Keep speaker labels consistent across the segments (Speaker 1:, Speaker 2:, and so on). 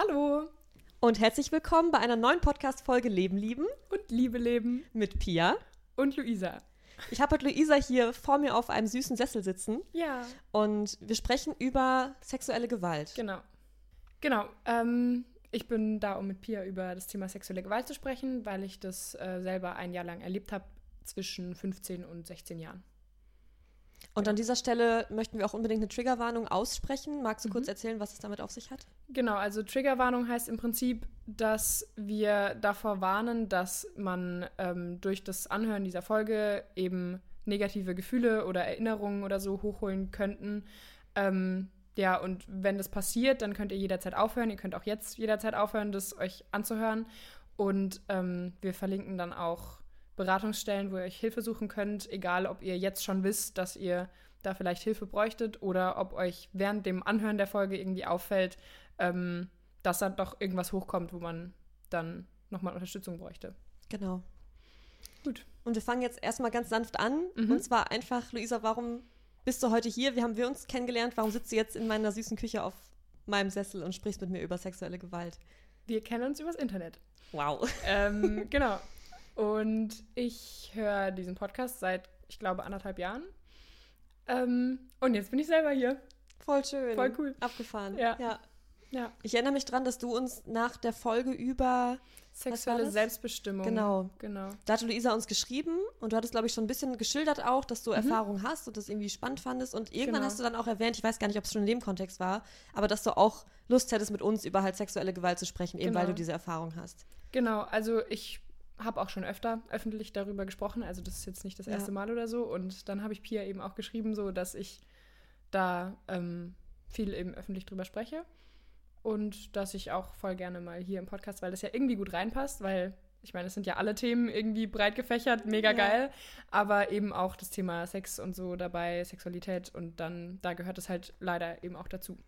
Speaker 1: Hallo
Speaker 2: Und herzlich willkommen bei einer neuen Podcast-Folge Leben lieben
Speaker 1: und Liebe leben
Speaker 2: mit Pia.
Speaker 1: und Luisa.
Speaker 2: Ich habe heute Luisa hier vor mir auf einem süßen Sessel sitzen
Speaker 1: Ja,
Speaker 2: und wir sprechen über sexuelle Gewalt.
Speaker 1: genau. Genau. Ähm, ich bin da, um mit Pia über das Thema sexuelle Gewalt zu sprechen, weil ich das äh, selber ein Jahr lang erlebt habe, zwischen 15 und 16 Jahren.
Speaker 2: Und an dieser Stelle möchten wir auch unbedingt eine Triggerwarnung aussprechen. Magst du kurz
Speaker 1: Mhm.
Speaker 2: erzählen, was es damit auf sich hat?
Speaker 1: Genau, also Triggerwarnung heißt im Prinzip, dass wir davor warnen, dass man ähm, durch das Anhören dieser Folge eben negative Gefühle oder Erinnerungen oder so hochholen könnten. Ähm, ja, und wenn das passiert, dann könnt ihr jederzeit aufhören. Ihr könnt auch jetzt jederzeit aufhören, das euch anzuhören. Und ähm, wir verlinken dann auch Beratungsstellen, wo ihr euch Hilfe suchen könnt, egal ob ihr jetzt schon wisst, dass ihr da vielleicht Hilfe bräuchtet oder ob euch während dem Anhören der Folge irgendwie auffällt, ähm, dass da doch irgendwas hochkommt, wo man dann nochmal Unterstützung bräuchte.
Speaker 2: Genau.
Speaker 1: Gut.
Speaker 2: Und wir fangen jetzt erstmal ganz sanft an.
Speaker 1: Mhm.
Speaker 2: Und zwar einfach, Luisa, warum bist du heute hier? Wie haben wir uns kennengelernt? Warum sitzt du jetzt in meiner süßen Küche auf meinem Sessel und sprichst mit mir über sexuelle Gewalt?
Speaker 1: Wir kennen uns übers Internet.
Speaker 2: Wow.
Speaker 1: ähm, genau. Und ich höre diesen Podcast seit, ich glaube, anderthalb Jahren. Ähm, und jetzt bin ich selber hier.
Speaker 2: Voll schön.
Speaker 1: Voll cool.
Speaker 2: Abgefahren.
Speaker 1: Ja.
Speaker 2: ja.
Speaker 1: Ja.
Speaker 2: Ich erinnere mich dran, dass du uns nach der Folge über,
Speaker 1: Sexuelle? Selbstbestimmung.
Speaker 2: Genau.
Speaker 1: Genau.
Speaker 2: da hatte Luisa uns geschrieben und du hattest, glaube ich, schon ein bisschen geschildert auch, dass du Erfahrung hast und das irgendwie spannend fandest. Und irgendwann
Speaker 1: Mhm. Genau.
Speaker 2: hast du dann auch erwähnt, ich weiß gar nicht, ob es schon in dem Kontext war, aber dass du auch Lust hättest, mit uns über halt sexuelle Gewalt zu sprechen, eben weil
Speaker 1: Genau.
Speaker 2: du diese Erfahrung hast.
Speaker 1: Genau, also ich habe auch schon öfter öffentlich darüber gesprochen, also das ist jetzt nicht das
Speaker 2: Ja.
Speaker 1: erste Mal oder so. Und dann habe ich Pia eben auch geschrieben, so dass ich da ähm, viel eben öffentlich drüber spreche. Und dass ich auch voll gerne mal hier im Podcast, weil das ja irgendwie gut reinpasst, weil ich meine, es sind ja alle Themen irgendwie breit gefächert, mega
Speaker 2: Ja.
Speaker 1: geil, aber eben auch das Thema Sex und so dabei, Sexualität und dann, da gehört es halt leider eben auch dazu.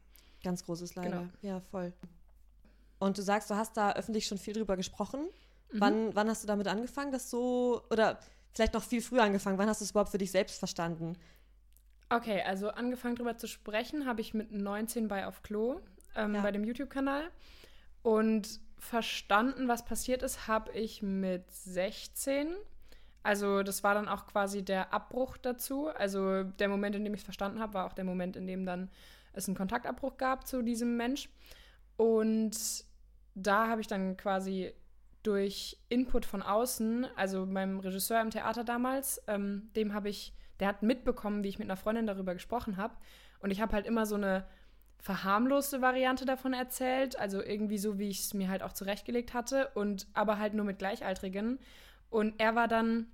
Speaker 2: Ganz großes Leider.
Speaker 1: Genau.
Speaker 2: Ja, voll. Und du sagst, du hast da öffentlich schon viel drüber gesprochen.
Speaker 1: Mhm.
Speaker 2: Wann, wann hast du damit angefangen, das so, oder vielleicht noch viel früher angefangen, wann hast du es überhaupt für dich selbst verstanden?
Speaker 1: Okay, also angefangen drüber zu sprechen habe ich mit 19 bei Auf Klo ähm,
Speaker 2: Ja.
Speaker 1: bei dem YouTube-Kanal. Und verstanden, was passiert ist, habe ich mit 16. Also das war dann auch quasi der Abbruch dazu. Also der Moment, in dem ich es verstanden habe, war auch der Moment, in dem dann es einen Kontaktabbruch gab zu diesem Mensch. Und da habe ich dann quasi durch Input von außen, also meinem Regisseur im Theater damals, ähm, dem habe ich, der hat mitbekommen, wie ich mit einer Freundin darüber gesprochen habe. Und ich habe halt immer so eine verharmloste Variante davon erzählt, also irgendwie so, wie ich es mir halt auch zurechtgelegt hatte, und aber halt nur mit Gleichaltrigen. Und er war dann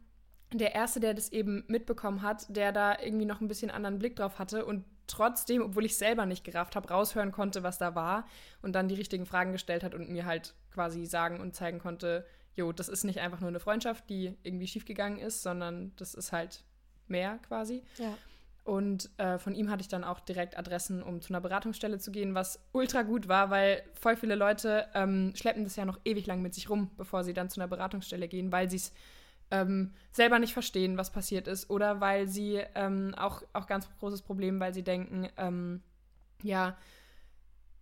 Speaker 1: der Erste, der das eben mitbekommen hat, der da irgendwie noch ein bisschen anderen Blick drauf hatte und trotzdem, obwohl ich selber nicht gerafft habe, raushören konnte, was da war und dann die richtigen Fragen gestellt hat und mir halt quasi sagen und zeigen konnte, jo, das ist nicht einfach nur eine Freundschaft, die irgendwie schiefgegangen ist, sondern das ist halt mehr quasi.
Speaker 2: Ja.
Speaker 1: Und äh, von ihm hatte ich dann auch direkt Adressen, um zu einer Beratungsstelle zu gehen, was ultra gut war, weil voll viele Leute ähm, schleppen das ja noch ewig lang mit sich rum, bevor sie dann zu einer Beratungsstelle gehen, weil sie es ähm, selber nicht verstehen, was passiert ist. Oder weil sie ähm, auch, auch ganz großes Problem, weil sie denken, ähm, ja,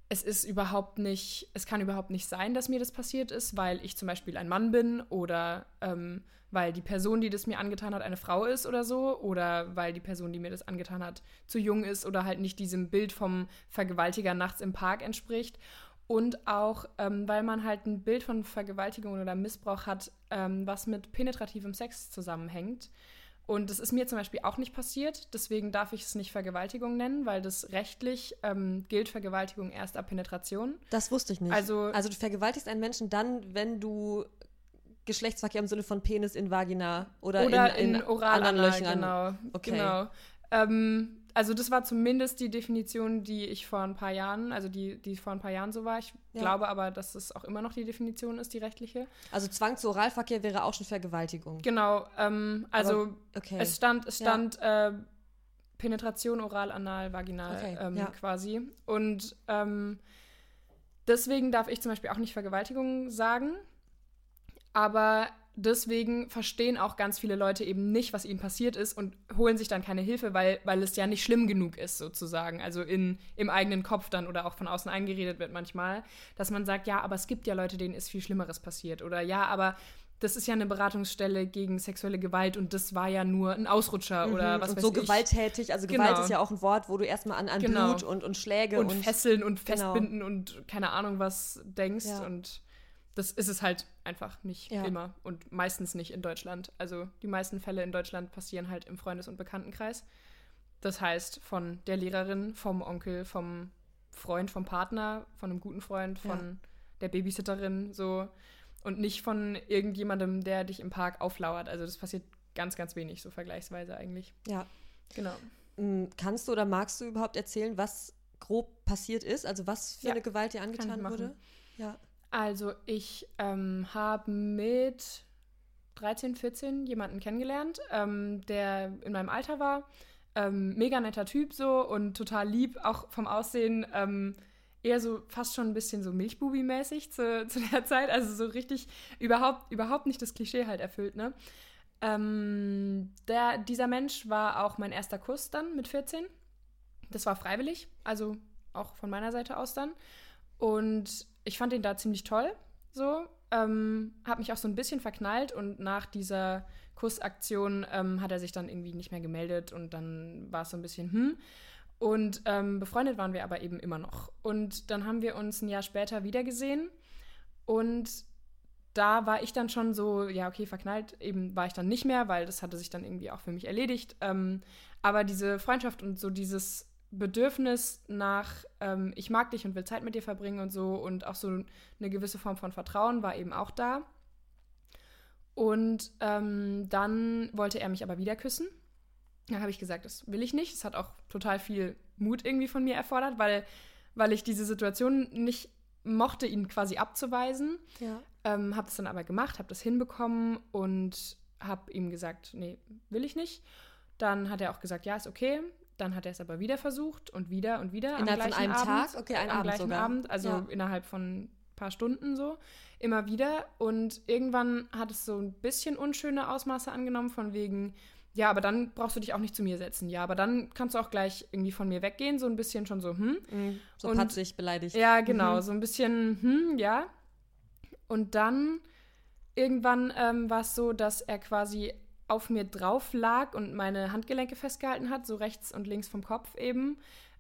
Speaker 1: es ist überhaupt nicht, es kann überhaupt nicht sein, dass mir das passiert ist, weil ich zum Beispiel ein Mann bin oder ähm, weil die Person, die das mir angetan hat, eine Frau ist oder so, oder weil die Person, die mir das angetan hat, zu jung ist oder halt nicht diesem Bild vom Vergewaltiger nachts im Park entspricht. Und auch, ähm, weil man halt ein Bild von Vergewaltigung oder Missbrauch hat, ähm, was mit penetrativem Sex zusammenhängt. Und das ist mir zum Beispiel auch nicht passiert, deswegen darf ich es nicht Vergewaltigung nennen, weil das rechtlich ähm, gilt Vergewaltigung erst ab Penetration.
Speaker 2: Das wusste ich nicht.
Speaker 1: Also-
Speaker 2: also du vergewaltigst einen Menschen dann, wenn du Geschlechtsverkehr im Sinne von Penis in Vagina oder,
Speaker 1: Oder
Speaker 2: in,
Speaker 1: in,
Speaker 2: in
Speaker 1: Oralanal,
Speaker 2: anderen Löchern.
Speaker 1: genau.
Speaker 2: Okay.
Speaker 1: genau. Ähm, also das war zumindest die Definition, die ich vor ein paar Jahren, also die, die vor ein paar Jahren so war. Ich
Speaker 2: Ja.
Speaker 1: glaube aber, dass es auch immer noch die Definition ist, die rechtliche.
Speaker 2: Also Zwang zu Oralverkehr wäre auch schon Vergewaltigung.
Speaker 1: Genau, ähm, also
Speaker 2: Okay.
Speaker 1: es stand, es
Speaker 2: Ja.
Speaker 1: stand äh, Penetration oral, anal, vaginal
Speaker 2: Okay,
Speaker 1: ähm,
Speaker 2: ja.
Speaker 1: quasi. Und ähm, deswegen darf ich zum Beispiel auch nicht Vergewaltigung sagen. Aber deswegen verstehen auch ganz viele Leute eben nicht, was ihnen passiert ist und holen sich dann keine Hilfe, weil, weil es ja nicht schlimm genug ist, sozusagen. Also in, im eigenen Kopf dann oder auch von außen eingeredet wird manchmal, dass man sagt, ja, aber es gibt ja Leute, denen ist viel Schlimmeres passiert. Oder ja, aber das ist ja eine Beratungsstelle gegen sexuelle Gewalt und das war ja nur ein Ausrutscher mhm. oder was und weiß
Speaker 2: so ich. gewalttätig, also Gewalt genau. ist ja auch ein Wort, wo du erstmal an, an genau. Blut und, und Schläge
Speaker 1: und, und Fesseln und genau. Festbinden und keine Ahnung was denkst ja. und das ist es halt einfach nicht ja. immer und meistens nicht in Deutschland. Also die meisten Fälle in Deutschland passieren halt im Freundes- und Bekanntenkreis. Das heißt von der Lehrerin, vom Onkel, vom Freund, vom Partner, von einem guten Freund, von ja. der Babysitterin, so und nicht von irgendjemandem, der dich im Park auflauert. Also das passiert ganz, ganz wenig, so vergleichsweise eigentlich.
Speaker 2: Ja.
Speaker 1: Genau.
Speaker 2: Mm, kannst du oder magst du überhaupt erzählen, was grob passiert ist? Also was für ja. eine Gewalt dir angetan wurde?
Speaker 1: Ja. Also ich ähm, habe mit 13, 14 jemanden kennengelernt, ähm, der in meinem Alter war. Ähm, mega netter Typ so und total lieb, auch vom Aussehen ähm, eher so fast schon ein bisschen so Milchbubi-mäßig zu, zu der Zeit. Also so richtig überhaupt, überhaupt nicht das Klischee halt erfüllt, ne? Ähm, der, dieser Mensch war auch mein erster Kuss dann mit 14. Das war freiwillig, also auch von meiner Seite aus dann. Und ich fand ihn da ziemlich toll, so. Ähm, habe mich auch so ein bisschen verknallt und nach dieser Kussaktion ähm, hat er sich dann irgendwie nicht mehr gemeldet und dann war es so ein bisschen, hm. Und ähm, befreundet waren wir aber eben immer noch. Und dann haben wir uns ein Jahr später wiedergesehen und da war ich dann schon so, ja, okay, verknallt eben war ich dann nicht mehr, weil das hatte sich dann irgendwie auch für mich erledigt. Ähm, aber diese Freundschaft und so dieses Bedürfnis nach, ähm, ich mag dich und will Zeit mit dir verbringen und so und auch so eine gewisse Form von Vertrauen war eben auch da. Und ähm, dann wollte er mich aber wieder küssen. Da habe ich gesagt, das will ich nicht. Es hat auch total viel Mut irgendwie von mir erfordert, weil, weil ich diese Situation nicht mochte, ihn quasi abzuweisen.
Speaker 2: Ja.
Speaker 1: Ähm, habe es dann aber gemacht, habe das hinbekommen und habe ihm gesagt, nee, will ich nicht. Dann hat er auch gesagt, ja, ist okay. Dann hat er es aber wieder versucht und wieder und wieder.
Speaker 2: Innerhalb von einem Abend, Tag?
Speaker 1: Okay, einen am Abend gleichen sogar. Abend, also ja. innerhalb von ein paar Stunden so. Immer wieder. Und irgendwann hat es so ein bisschen unschöne Ausmaße angenommen, von wegen, ja, aber dann brauchst du dich auch nicht zu mir setzen. Ja, aber dann kannst du auch gleich irgendwie von mir weggehen, so ein bisschen schon so, hm.
Speaker 2: Mhm, so und, patzig beleidigt.
Speaker 1: Ja, genau, mhm. so ein bisschen, hm, ja. Und dann irgendwann ähm, war es so, dass er quasi auf mir drauf lag und meine Handgelenke festgehalten hat, so rechts und links vom Kopf eben,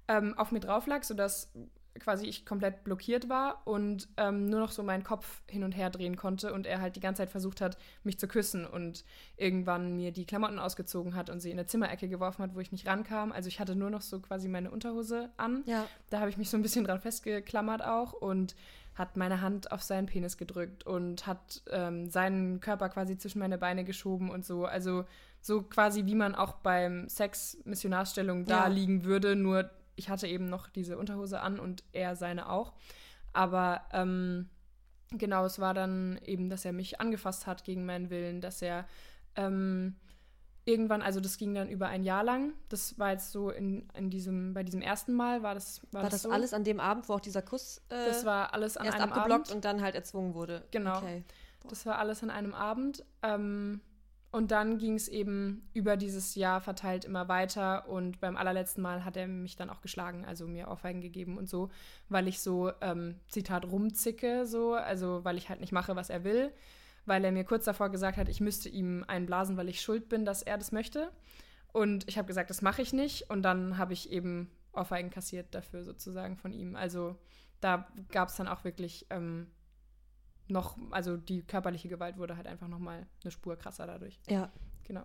Speaker 1: ähm, auf mir drauf lag, sodass quasi ich komplett blockiert war und ähm, nur noch so meinen Kopf hin und her drehen konnte und er halt die ganze Zeit versucht hat, mich zu küssen und irgendwann mir die Klamotten ausgezogen hat und sie in eine Zimmerecke geworfen hat, wo ich nicht rankam. Also ich hatte nur noch so quasi meine Unterhose an.
Speaker 2: Ja.
Speaker 1: Da habe ich mich so ein bisschen dran festgeklammert auch und hat meine Hand auf seinen Penis gedrückt und hat ähm, seinen Körper quasi zwischen meine Beine geschoben und so. Also so quasi wie man auch beim Sex Missionarstellung da ja. liegen würde, nur ich hatte eben noch diese Unterhose an und er seine auch. Aber ähm, genau, es war dann eben, dass er mich angefasst hat gegen meinen Willen, dass er ähm, irgendwann, also das ging dann über ein Jahr lang. Das war jetzt so in, in diesem, bei diesem ersten Mal war das.
Speaker 2: War, war das, das so? alles an dem Abend, wo auch dieser Kuss
Speaker 1: äh, Das war alles an
Speaker 2: erst
Speaker 1: einem
Speaker 2: abgeblockt Abend. und dann halt erzwungen wurde.
Speaker 1: Genau. Okay. Das war alles an einem Abend. Ähm, und dann ging es eben über dieses Jahr verteilt immer weiter und beim allerletzten Mal hat er mich dann auch geschlagen, also mir Ohrfeigen gegeben und so, weil ich so, ähm, Zitat, rumzicke, so, also weil ich halt nicht mache, was er will weil er mir kurz davor gesagt hat, ich müsste ihm einblasen, weil ich schuld bin, dass er das möchte. Und ich habe gesagt, das mache ich nicht. Und dann habe ich eben Ohrfeigen kassiert dafür sozusagen von ihm. Also da gab es dann auch wirklich ähm, noch, also die körperliche Gewalt wurde halt einfach nochmal eine Spur krasser dadurch.
Speaker 2: Ja.
Speaker 1: Genau.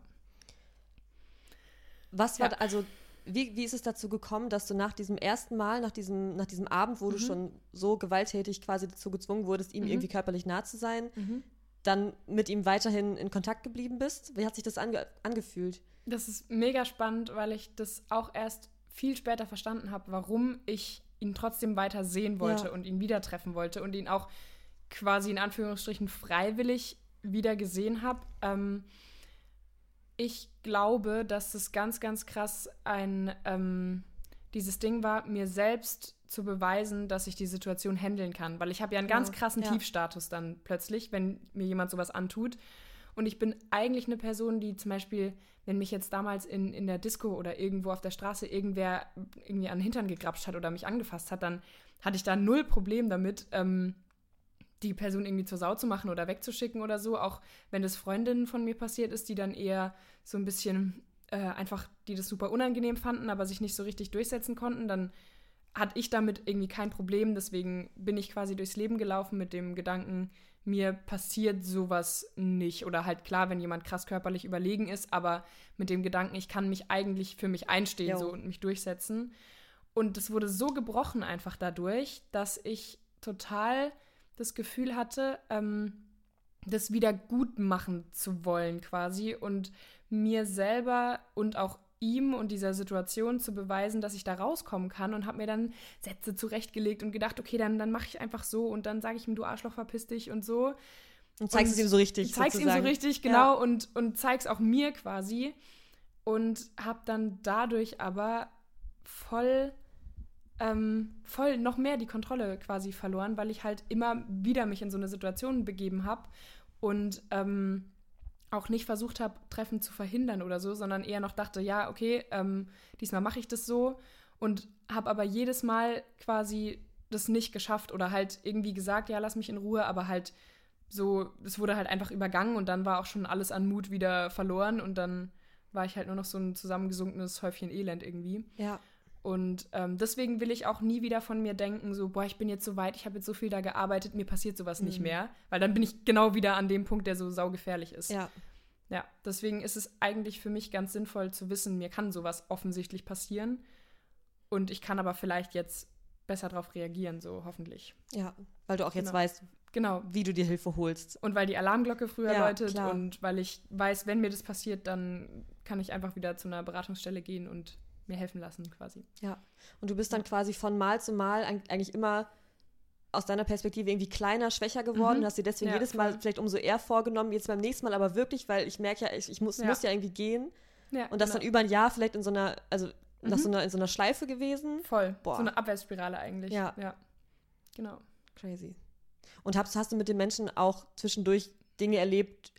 Speaker 2: Was war, ja. also wie, wie ist es dazu gekommen, dass du nach diesem ersten Mal, nach diesem, nach diesem Abend, wo mhm. du schon so gewalttätig quasi dazu gezwungen wurdest, ihm mhm. irgendwie körperlich nah zu sein, mhm dann mit ihm weiterhin in Kontakt geblieben bist? Wie hat sich das ange angefühlt?
Speaker 1: Das ist mega spannend, weil ich das auch erst viel später verstanden habe, warum ich ihn trotzdem weiter sehen wollte ja. und ihn wieder treffen wollte und ihn auch quasi in Anführungsstrichen freiwillig wieder gesehen habe. Ähm, ich glaube, dass es ganz, ganz krass ein ähm, dieses Ding war, mir selbst zu beweisen, dass ich die Situation handeln kann. Weil ich habe ja einen ganz krassen ja. Tiefstatus dann plötzlich, wenn mir jemand sowas antut. Und ich bin eigentlich eine Person, die zum Beispiel, wenn mich jetzt damals in, in der Disco oder irgendwo auf der Straße irgendwer irgendwie an den Hintern gegrapscht hat oder mich angefasst hat, dann hatte ich da null Problem damit, ähm, die Person irgendwie zur Sau zu machen oder wegzuschicken oder so. Auch wenn das Freundinnen von mir passiert ist, die dann eher so ein bisschen äh, einfach, die das super unangenehm fanden, aber sich nicht so richtig durchsetzen konnten, dann hatte ich damit irgendwie kein Problem. Deswegen bin ich quasi durchs Leben gelaufen mit dem Gedanken, mir passiert sowas nicht. Oder halt klar, wenn jemand krass körperlich überlegen ist, aber mit dem Gedanken, ich kann mich eigentlich für mich einstehen so und mich durchsetzen. Und das wurde so gebrochen einfach dadurch, dass ich total das Gefühl hatte, ähm, das wieder gut machen zu wollen quasi und mir selber und auch ihm und dieser Situation zu beweisen, dass ich da rauskommen kann und habe mir dann Sätze zurechtgelegt und gedacht, okay, dann, dann mache ich einfach so und dann sage ich ihm, du Arschloch, verpiss dich und so.
Speaker 2: Und zeigst es ihm so richtig.
Speaker 1: Zeig's ihm so richtig, genau, ja. und, und zeig's auch mir quasi. Und habe dann dadurch aber voll, ähm, voll noch mehr die Kontrolle quasi verloren, weil ich halt immer wieder mich in so eine Situation begeben habe und ähm, auch nicht versucht habe, Treffen zu verhindern oder so, sondern eher noch dachte, ja, okay, ähm, diesmal mache ich das so und habe aber jedes Mal quasi das nicht geschafft oder halt irgendwie gesagt, ja, lass mich in Ruhe, aber halt so, es wurde halt einfach übergangen und dann war auch schon alles an Mut wieder verloren und dann war ich halt nur noch so ein zusammengesunkenes Häufchen Elend irgendwie.
Speaker 2: Ja.
Speaker 1: Und ähm, deswegen will ich auch nie wieder von mir denken, so, boah, ich bin jetzt so weit, ich habe jetzt so viel da gearbeitet, mir passiert sowas mhm. nicht mehr. Weil dann bin ich genau wieder an dem Punkt, der so saugefährlich ist.
Speaker 2: Ja.
Speaker 1: Ja, deswegen ist es eigentlich für mich ganz sinnvoll zu wissen, mir kann sowas offensichtlich passieren. Und ich kann aber vielleicht jetzt besser darauf reagieren, so hoffentlich.
Speaker 2: Ja, weil du auch jetzt
Speaker 1: genau.
Speaker 2: weißt, genau. wie du dir Hilfe holst.
Speaker 1: Und weil die Alarmglocke früher ja, läutet klar. und weil ich weiß, wenn mir das passiert, dann kann ich einfach wieder zu einer Beratungsstelle gehen und mir helfen lassen quasi.
Speaker 2: Ja. Und du bist dann quasi von Mal zu Mal eigentlich immer aus deiner Perspektive irgendwie kleiner, schwächer geworden mhm. hast dir deswegen ja, jedes Mal vielleicht umso eher vorgenommen, jetzt beim nächsten Mal aber wirklich, weil ich merke ja, ich, ich muss, ja. muss ja irgendwie gehen. Ja, und das genau. dann über ein Jahr vielleicht in so einer, also mhm. nach so einer, in so einer Schleife gewesen.
Speaker 1: Voll. Boah. So eine Abwärtsspirale eigentlich.
Speaker 2: Ja.
Speaker 1: ja. Genau.
Speaker 2: Crazy. Und hast, hast du mit den Menschen auch zwischendurch Dinge erlebt,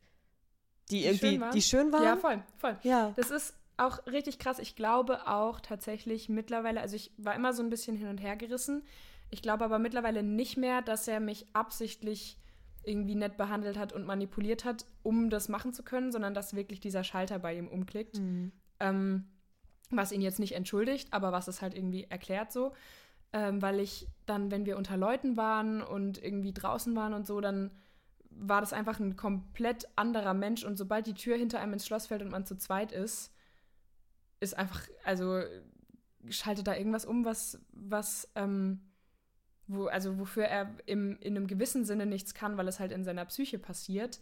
Speaker 2: die, die irgendwie, schön die schön waren?
Speaker 1: Ja, voll, voll. Ja. Das ist auch richtig krass. Ich glaube auch tatsächlich mittlerweile, also ich war immer so ein bisschen hin und her gerissen. Ich glaube aber mittlerweile nicht mehr, dass er mich absichtlich irgendwie nett behandelt hat und manipuliert hat, um das machen zu können, sondern dass wirklich dieser Schalter bei ihm umklickt. Mhm. Ähm, was ihn jetzt nicht entschuldigt, aber was es halt irgendwie erklärt so. Ähm, weil ich dann, wenn wir unter Leuten waren und irgendwie draußen waren und so, dann war das einfach ein komplett anderer Mensch. Und sobald die Tür hinter einem ins Schloss fällt und man zu zweit ist, ist einfach, also schaltet da irgendwas um, was, was, ähm, wo, also wofür er im, in einem gewissen Sinne nichts kann, weil es halt in seiner Psyche passiert.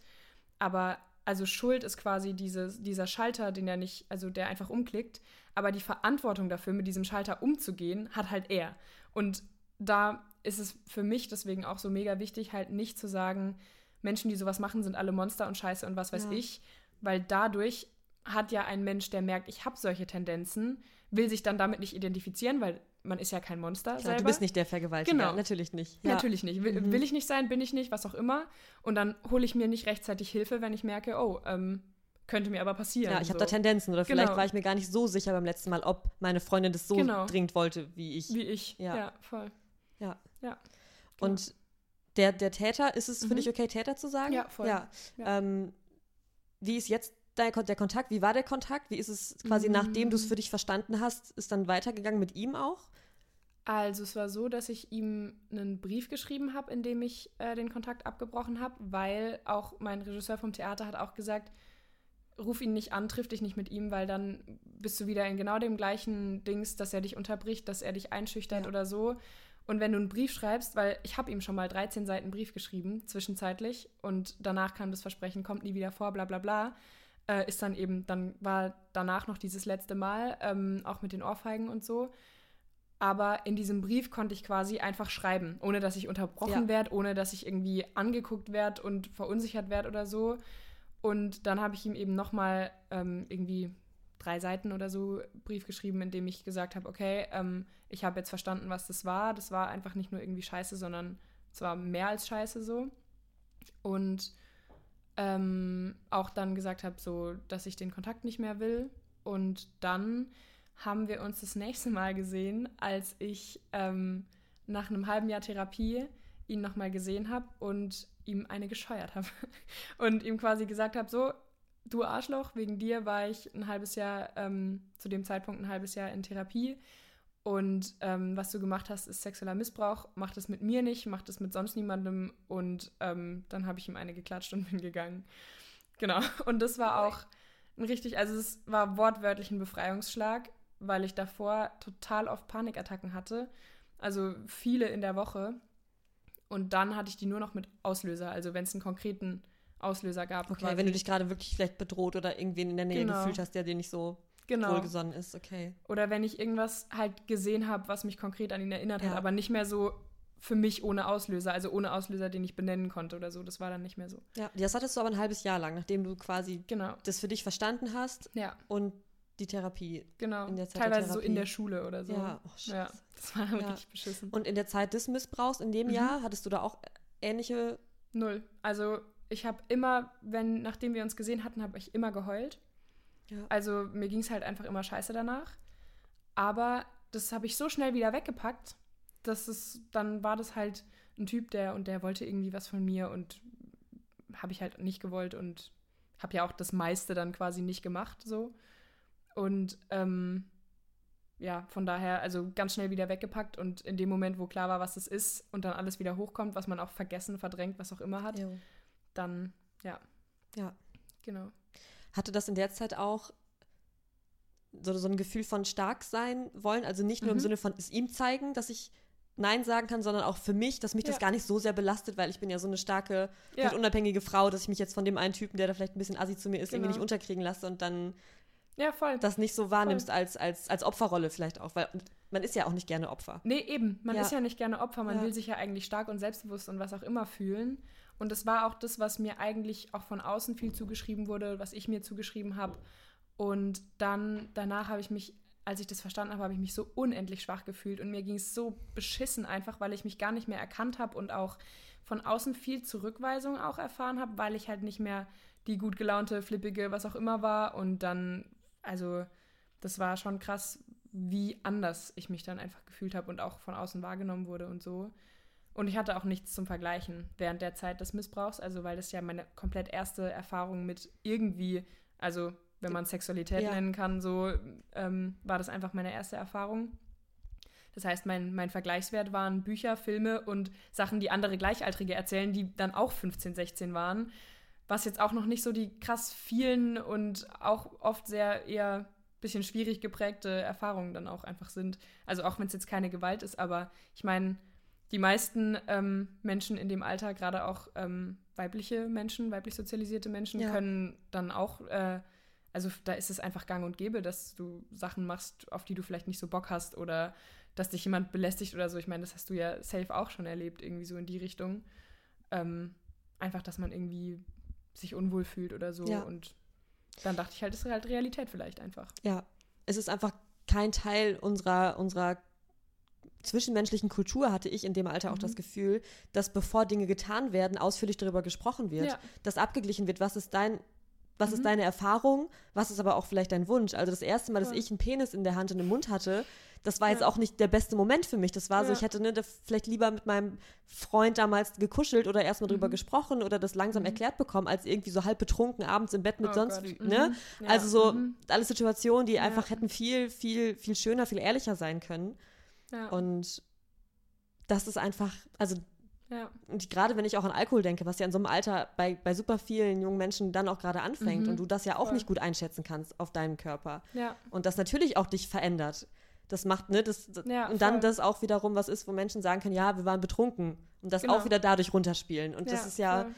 Speaker 1: Aber also Schuld ist quasi diese, dieser Schalter, den er nicht, also der einfach umklickt. Aber die Verantwortung dafür, mit diesem Schalter umzugehen, hat halt er. Und da ist es für mich deswegen auch so mega wichtig, halt nicht zu sagen, Menschen, die sowas machen, sind alle Monster und Scheiße und was weiß ja. ich, weil dadurch hat ja ein Mensch, der merkt, ich habe solche Tendenzen, will sich dann damit nicht identifizieren, weil man ist ja kein Monster Klar, selber.
Speaker 2: Du bist nicht der Vergewaltiger.
Speaker 1: Genau.
Speaker 2: Natürlich nicht.
Speaker 1: Ja. Natürlich nicht. Will, mhm. will, ich nicht sein, bin ich nicht, was auch immer. Und dann hole ich mir nicht rechtzeitig Hilfe, wenn ich merke, oh, ähm, könnte mir aber passieren.
Speaker 2: Ja, ich habe so. da Tendenzen. Oder vielleicht genau. war ich mir gar nicht so sicher beim letzten Mal, ob meine Freundin das so genau. dringend wollte, wie ich.
Speaker 1: Wie ich. Ja, ja voll.
Speaker 2: Ja.
Speaker 1: Ja.
Speaker 2: Genau. Und der, der Täter, ist es mhm. für dich okay, Täter zu sagen?
Speaker 1: Ja, voll.
Speaker 2: Ja. ja. Ähm, wie ist jetzt der, der Kontakt? Wie war der Kontakt? Wie ist es quasi, mhm. nachdem du es für dich verstanden hast, ist dann weitergegangen mit ihm auch?
Speaker 1: Also es war so, dass ich ihm einen Brief geschrieben habe, in dem ich äh, den Kontakt abgebrochen habe, weil auch mein Regisseur vom Theater hat auch gesagt, ruf ihn nicht an, triff dich nicht mit ihm, weil dann bist du wieder in genau dem gleichen Dings, dass er dich unterbricht, dass er dich einschüchtert ja. oder so. Und wenn du einen Brief schreibst, weil ich habe ihm schon mal 13 Seiten Brief geschrieben, zwischenzeitlich, und danach kam das Versprechen, kommt nie wieder vor, bla bla bla, äh, ist dann eben, dann war danach noch dieses letzte Mal, ähm, auch mit den Ohrfeigen und so. Aber in diesem Brief konnte ich quasi einfach schreiben, ohne dass ich unterbrochen ja. werde, ohne dass ich irgendwie angeguckt werde und verunsichert werde oder so. Und dann habe ich ihm eben nochmal ähm, irgendwie drei Seiten oder so Brief geschrieben, in dem ich gesagt habe, okay, ähm, ich habe jetzt verstanden, was das war. Das war einfach nicht nur irgendwie scheiße, sondern es war mehr als scheiße so. Und ähm, auch dann gesagt habe, so, dass ich den Kontakt nicht mehr will. Und dann haben wir uns das nächste Mal gesehen, als ich ähm, nach einem halben Jahr Therapie ihn nochmal gesehen habe und ihm eine gescheuert habe. Und ihm quasi gesagt habe, so, du Arschloch, wegen dir war ich ein halbes Jahr, ähm, zu dem Zeitpunkt ein halbes Jahr in Therapie. Und ähm, was du gemacht hast, ist sexueller Missbrauch. Mach das mit mir nicht, mach das mit sonst niemandem. Und ähm, dann habe ich ihm eine geklatscht und bin gegangen. Genau. Und das war auch ein richtig, also es war wortwörtlich ein Befreiungsschlag, weil ich davor total oft Panikattacken hatte. Also viele in der Woche. Und dann hatte ich die nur noch mit Auslöser. Also wenn es einen konkreten Auslöser gab.
Speaker 2: Okay, quasi. wenn du dich gerade wirklich vielleicht bedroht oder irgendwen in der Nähe genau. gefühlt hast, der dir nicht so genau. wohlgesonnen ist, okay.
Speaker 1: Oder wenn ich irgendwas halt gesehen habe, was mich konkret an ihn erinnert ja. hat, aber nicht mehr so für mich ohne Auslöser, also ohne Auslöser, den ich benennen konnte oder so. Das war dann nicht mehr so.
Speaker 2: Ja, das hattest du aber ein halbes Jahr lang, nachdem du quasi genau. das für dich verstanden hast.
Speaker 1: Ja.
Speaker 2: Und die Therapie.
Speaker 1: Genau. In der Zeit Teilweise der so in der Schule oder so.
Speaker 2: Ja, oh,
Speaker 1: ja das war ja. wirklich beschissen.
Speaker 2: Und in der Zeit des Missbrauchs in dem mhm. Jahr hattest du da auch ähnliche.
Speaker 1: Null. Also ich habe immer, wenn, nachdem wir uns gesehen hatten, habe ich immer geheult. Ja. Also mir ging es halt einfach immer scheiße danach. Aber das habe ich so schnell wieder weggepackt, dass es, dann war das halt ein Typ, der und der wollte irgendwie was von mir und habe ich halt nicht gewollt und habe ja auch das meiste dann quasi nicht gemacht so. Und ähm, ja, von daher, also ganz schnell wieder weggepackt und in dem Moment, wo klar war, was es ist und dann alles wieder hochkommt, was man auch vergessen, verdrängt, was auch immer hat, jo. dann, ja.
Speaker 2: Ja.
Speaker 1: Genau.
Speaker 2: Hatte das in der Zeit auch so, so ein Gefühl von stark sein wollen? Also nicht nur mhm. im Sinne von es ihm zeigen, dass ich Nein sagen kann, sondern auch für mich, dass mich ja. das gar nicht so sehr belastet, weil ich bin ja so eine starke, ja. unabhängige Frau, dass ich mich jetzt von dem einen Typen, der da vielleicht ein bisschen assi zu mir ist, genau. irgendwie nicht unterkriegen lasse und dann
Speaker 1: ja, voll.
Speaker 2: das nicht so wahrnimmst als, als, als Opferrolle vielleicht auch, weil man ist ja auch nicht gerne Opfer.
Speaker 1: Nee, eben. Man ja. ist ja nicht gerne Opfer. Man will sich ja eigentlich stark und selbstbewusst und was auch immer fühlen. Und das war auch das, was mir eigentlich auch von außen viel zugeschrieben wurde, was ich mir zugeschrieben habe. Und dann, danach habe ich mich, als ich das verstanden habe, habe ich mich so unendlich schwach gefühlt. Und mir ging es so beschissen einfach, weil ich mich gar nicht mehr erkannt habe und auch von außen viel Zurückweisung auch erfahren habe, weil ich halt nicht mehr die gut gelaunte, flippige, was auch immer war. Und dann, also, das war schon krass, wie anders ich mich dann einfach gefühlt habe und auch von außen wahrgenommen wurde und so. Und ich hatte auch nichts zum Vergleichen während der Zeit des Missbrauchs, also weil das ja meine komplett erste Erfahrung mit irgendwie, also wenn man Sexualität ja. nennen kann, so ähm, war das einfach meine erste Erfahrung. Das heißt, mein, mein Vergleichswert waren Bücher, Filme und Sachen, die andere Gleichaltrige erzählen, die dann auch 15, 16 waren. Was jetzt auch noch nicht so die krass vielen und auch oft sehr eher bisschen schwierig geprägte Erfahrungen dann auch einfach sind. Also auch wenn es jetzt keine Gewalt ist, aber ich meine, die meisten ähm, Menschen in dem Alter, gerade auch ähm, weibliche Menschen, weiblich sozialisierte Menschen, ja. können dann auch, äh, also da ist es einfach gang und gäbe, dass du Sachen machst, auf die du vielleicht nicht so Bock hast oder dass dich jemand belästigt oder so. Ich meine, das hast du ja safe auch schon erlebt, irgendwie so in die Richtung. Ähm, einfach, dass man irgendwie sich unwohl fühlt oder so. Ja. Und dann dachte ich halt, das ist halt Realität vielleicht einfach.
Speaker 2: Ja, es ist einfach kein Teil unserer, unserer zwischenmenschlichen Kultur hatte ich in dem Alter auch mhm. das Gefühl, dass bevor Dinge getan werden, ausführlich darüber gesprochen wird, ja. dass abgeglichen wird, was ist dein was mhm. ist deine Erfahrung, was ist aber auch vielleicht dein Wunsch. Also das erste Mal, dass ich einen Penis in der Hand und im Mund hatte, das war ja. jetzt auch nicht der beste Moment für mich. Das war ja. so, ich hätte ne, vielleicht lieber mit meinem Freund damals gekuschelt oder erstmal mhm. drüber gesprochen oder das langsam mhm. erklärt bekommen, als irgendwie so halb betrunken abends im Bett mit oh sonst, Gott. ne? Mhm. Also so mhm. alle Situationen, die einfach hätten viel, viel, viel schöner, viel ehrlicher sein können. Ja. Und das ist einfach, also ja. Und gerade wenn ich auch an Alkohol denke, was ja in so einem Alter bei, bei super vielen jungen Menschen dann auch gerade anfängt mhm. und du das ja auch Voll. nicht gut einschätzen kannst auf deinem Körper.
Speaker 1: Ja.
Speaker 2: Und das natürlich auch dich verändert. Das macht, ne, das, ja, und dann das auch wiederum was ist, wo Menschen sagen können, ja, wir waren betrunken. Und das genau. auch wieder dadurch runterspielen. Und das ist ja voll.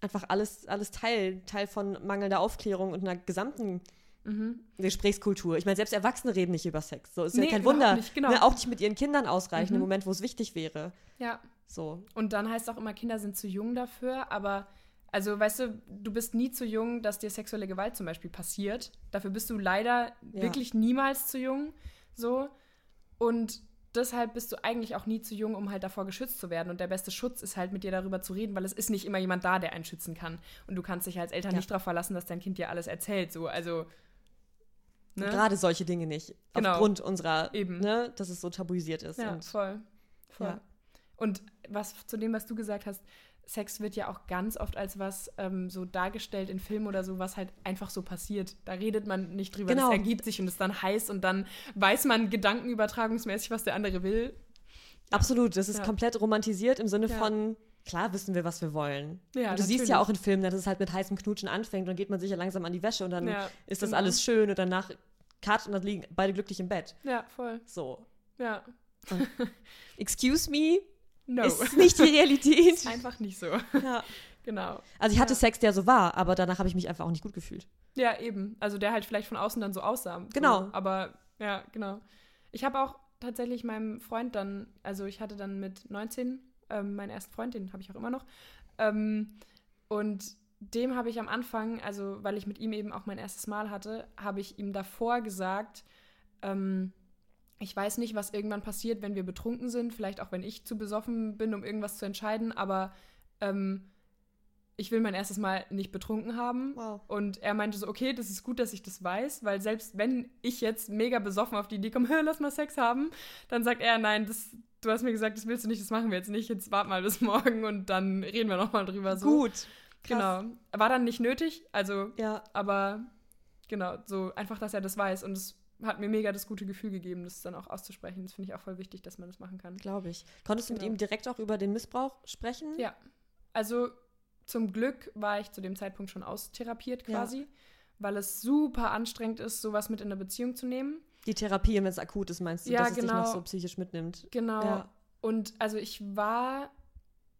Speaker 2: einfach alles, alles Teil, Teil von mangelnder Aufklärung und einer gesamten Mhm. Gesprächskultur. Ich meine, selbst Erwachsene reden nicht über Sex. So ist nee, ja kein Wunder. Nicht, genau. ne, auch nicht mit ihren Kindern ausreichen mhm. im Moment, wo es wichtig wäre.
Speaker 1: Ja.
Speaker 2: So.
Speaker 1: Und dann heißt es auch immer, Kinder sind zu jung dafür, aber also weißt du, du bist nie zu jung, dass dir sexuelle Gewalt zum Beispiel passiert. Dafür bist du leider ja. wirklich niemals zu jung. So. Und deshalb bist du eigentlich auch nie zu jung, um halt davor geschützt zu werden. Und der beste Schutz ist halt mit dir darüber zu reden, weil es ist nicht immer jemand da, der einen schützen kann. Und du kannst dich als Eltern ja. nicht darauf verlassen, dass dein Kind dir alles erzählt. So, also.
Speaker 2: Ne? Gerade solche Dinge nicht. Genau. Aufgrund unserer, Eben. Ne, dass es so tabuisiert ist.
Speaker 1: Ja, voll. voll. Ja. Und was zu dem, was du gesagt hast, Sex wird ja auch ganz oft als was ähm, so dargestellt in Filmen oder so, was halt einfach so passiert. Da redet man nicht drüber, genau. das ergibt sich und ist dann heiß und dann weiß man gedankenübertragungsmäßig, was der andere will.
Speaker 2: Absolut, das ist ja. komplett romantisiert im Sinne ja. von, klar wissen wir, was wir wollen. Ja, und du natürlich. siehst ja auch in Filmen, dass es halt mit heißem Knutschen anfängt und dann geht man sich ja langsam an die Wäsche und dann ja, ist das genau. alles schön und danach cut und dann liegen beide glücklich im Bett.
Speaker 1: Ja, voll.
Speaker 2: So.
Speaker 1: Ja.
Speaker 2: Excuse me, No. Ist nicht die Realität. ist
Speaker 1: einfach nicht so.
Speaker 2: Ja.
Speaker 1: Genau.
Speaker 2: Also ich hatte ja. Sex, der so war, aber danach habe ich mich einfach auch nicht gut gefühlt.
Speaker 1: Ja, eben. Also der halt vielleicht von außen dann so aussah.
Speaker 2: Genau.
Speaker 1: So. Aber ja, genau. Ich habe auch tatsächlich meinem Freund dann, also ich hatte dann mit 19 ähm, meinen ersten Freund, den habe ich auch immer noch. Ähm, und dem habe ich am Anfang, also weil ich mit ihm eben auch mein erstes Mal hatte, habe ich ihm davor gesagt, ähm, ich weiß nicht, was irgendwann passiert, wenn wir betrunken sind, vielleicht auch wenn ich zu besoffen bin, um irgendwas zu entscheiden, aber ähm, ich will mein erstes Mal nicht betrunken haben. Wow. Und er meinte so, okay, das ist gut, dass ich das weiß, weil selbst wenn ich jetzt mega besoffen auf die Idee komme, lass mal Sex haben, dann sagt er, nein, das, du hast mir gesagt, das willst du nicht, das machen wir jetzt nicht, jetzt wart mal bis morgen und dann reden wir nochmal drüber. So.
Speaker 2: Gut.
Speaker 1: Krass. Genau. War dann nicht nötig, also, ja. aber genau, so einfach, dass er das weiß und es hat mir mega das gute Gefühl gegeben, das dann auch auszusprechen. Das finde ich auch voll wichtig, dass man das machen kann.
Speaker 2: Glaube ich. Konntest du genau. mit ihm direkt auch über den Missbrauch sprechen?
Speaker 1: Ja. Also zum Glück war ich zu dem Zeitpunkt schon austherapiert quasi, ja. weil es super anstrengend ist, sowas mit in eine Beziehung zu nehmen.
Speaker 2: Die Therapie, wenn es akut ist, meinst du, ja, dass genau. es dich noch genau. so psychisch mitnimmt?
Speaker 1: Genau. Ja. Und also ich war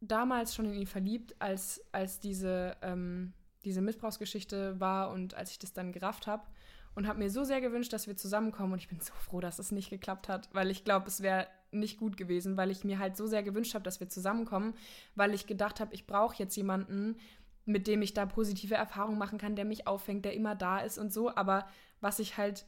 Speaker 1: damals schon in ihn verliebt, als, als diese, ähm, diese Missbrauchsgeschichte war und als ich das dann gerafft habe und habe mir so sehr gewünscht, dass wir zusammenkommen. Und ich bin so froh, dass es nicht geklappt hat, weil ich glaube, es wäre nicht gut gewesen, weil ich mir halt so sehr gewünscht habe, dass wir zusammenkommen, weil ich gedacht habe, ich brauche jetzt jemanden, mit dem ich da positive Erfahrungen machen kann, der mich auffängt, der immer da ist und so. Aber was ich halt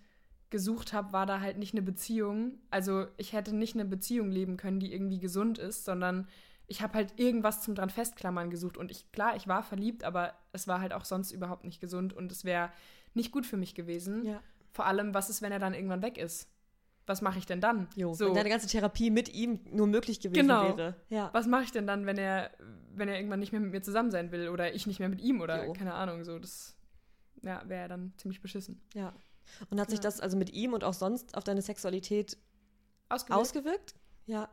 Speaker 1: gesucht habe, war da halt nicht eine Beziehung. Also ich hätte nicht eine Beziehung leben können, die irgendwie gesund ist, sondern ich habe halt irgendwas zum dran festklammern gesucht. Und ich, klar, ich war verliebt, aber es war halt auch sonst überhaupt nicht gesund und es wäre nicht gut für mich gewesen. Ja. Vor allem, was ist, wenn er dann irgendwann weg ist? Was mache ich denn dann?
Speaker 2: Jo, so. Wenn deine ganze Therapie mit ihm nur möglich gewesen genau. wäre.
Speaker 1: Ja. Was mache ich denn dann, wenn er, wenn er irgendwann nicht mehr mit mir zusammen sein will oder ich nicht mehr mit ihm oder jo. keine Ahnung, so das ja, wäre ja dann ziemlich beschissen.
Speaker 2: Ja. Und hat sich ja. das also mit ihm und auch sonst auf deine Sexualität ausgewirkt? ausgewirkt? Ja.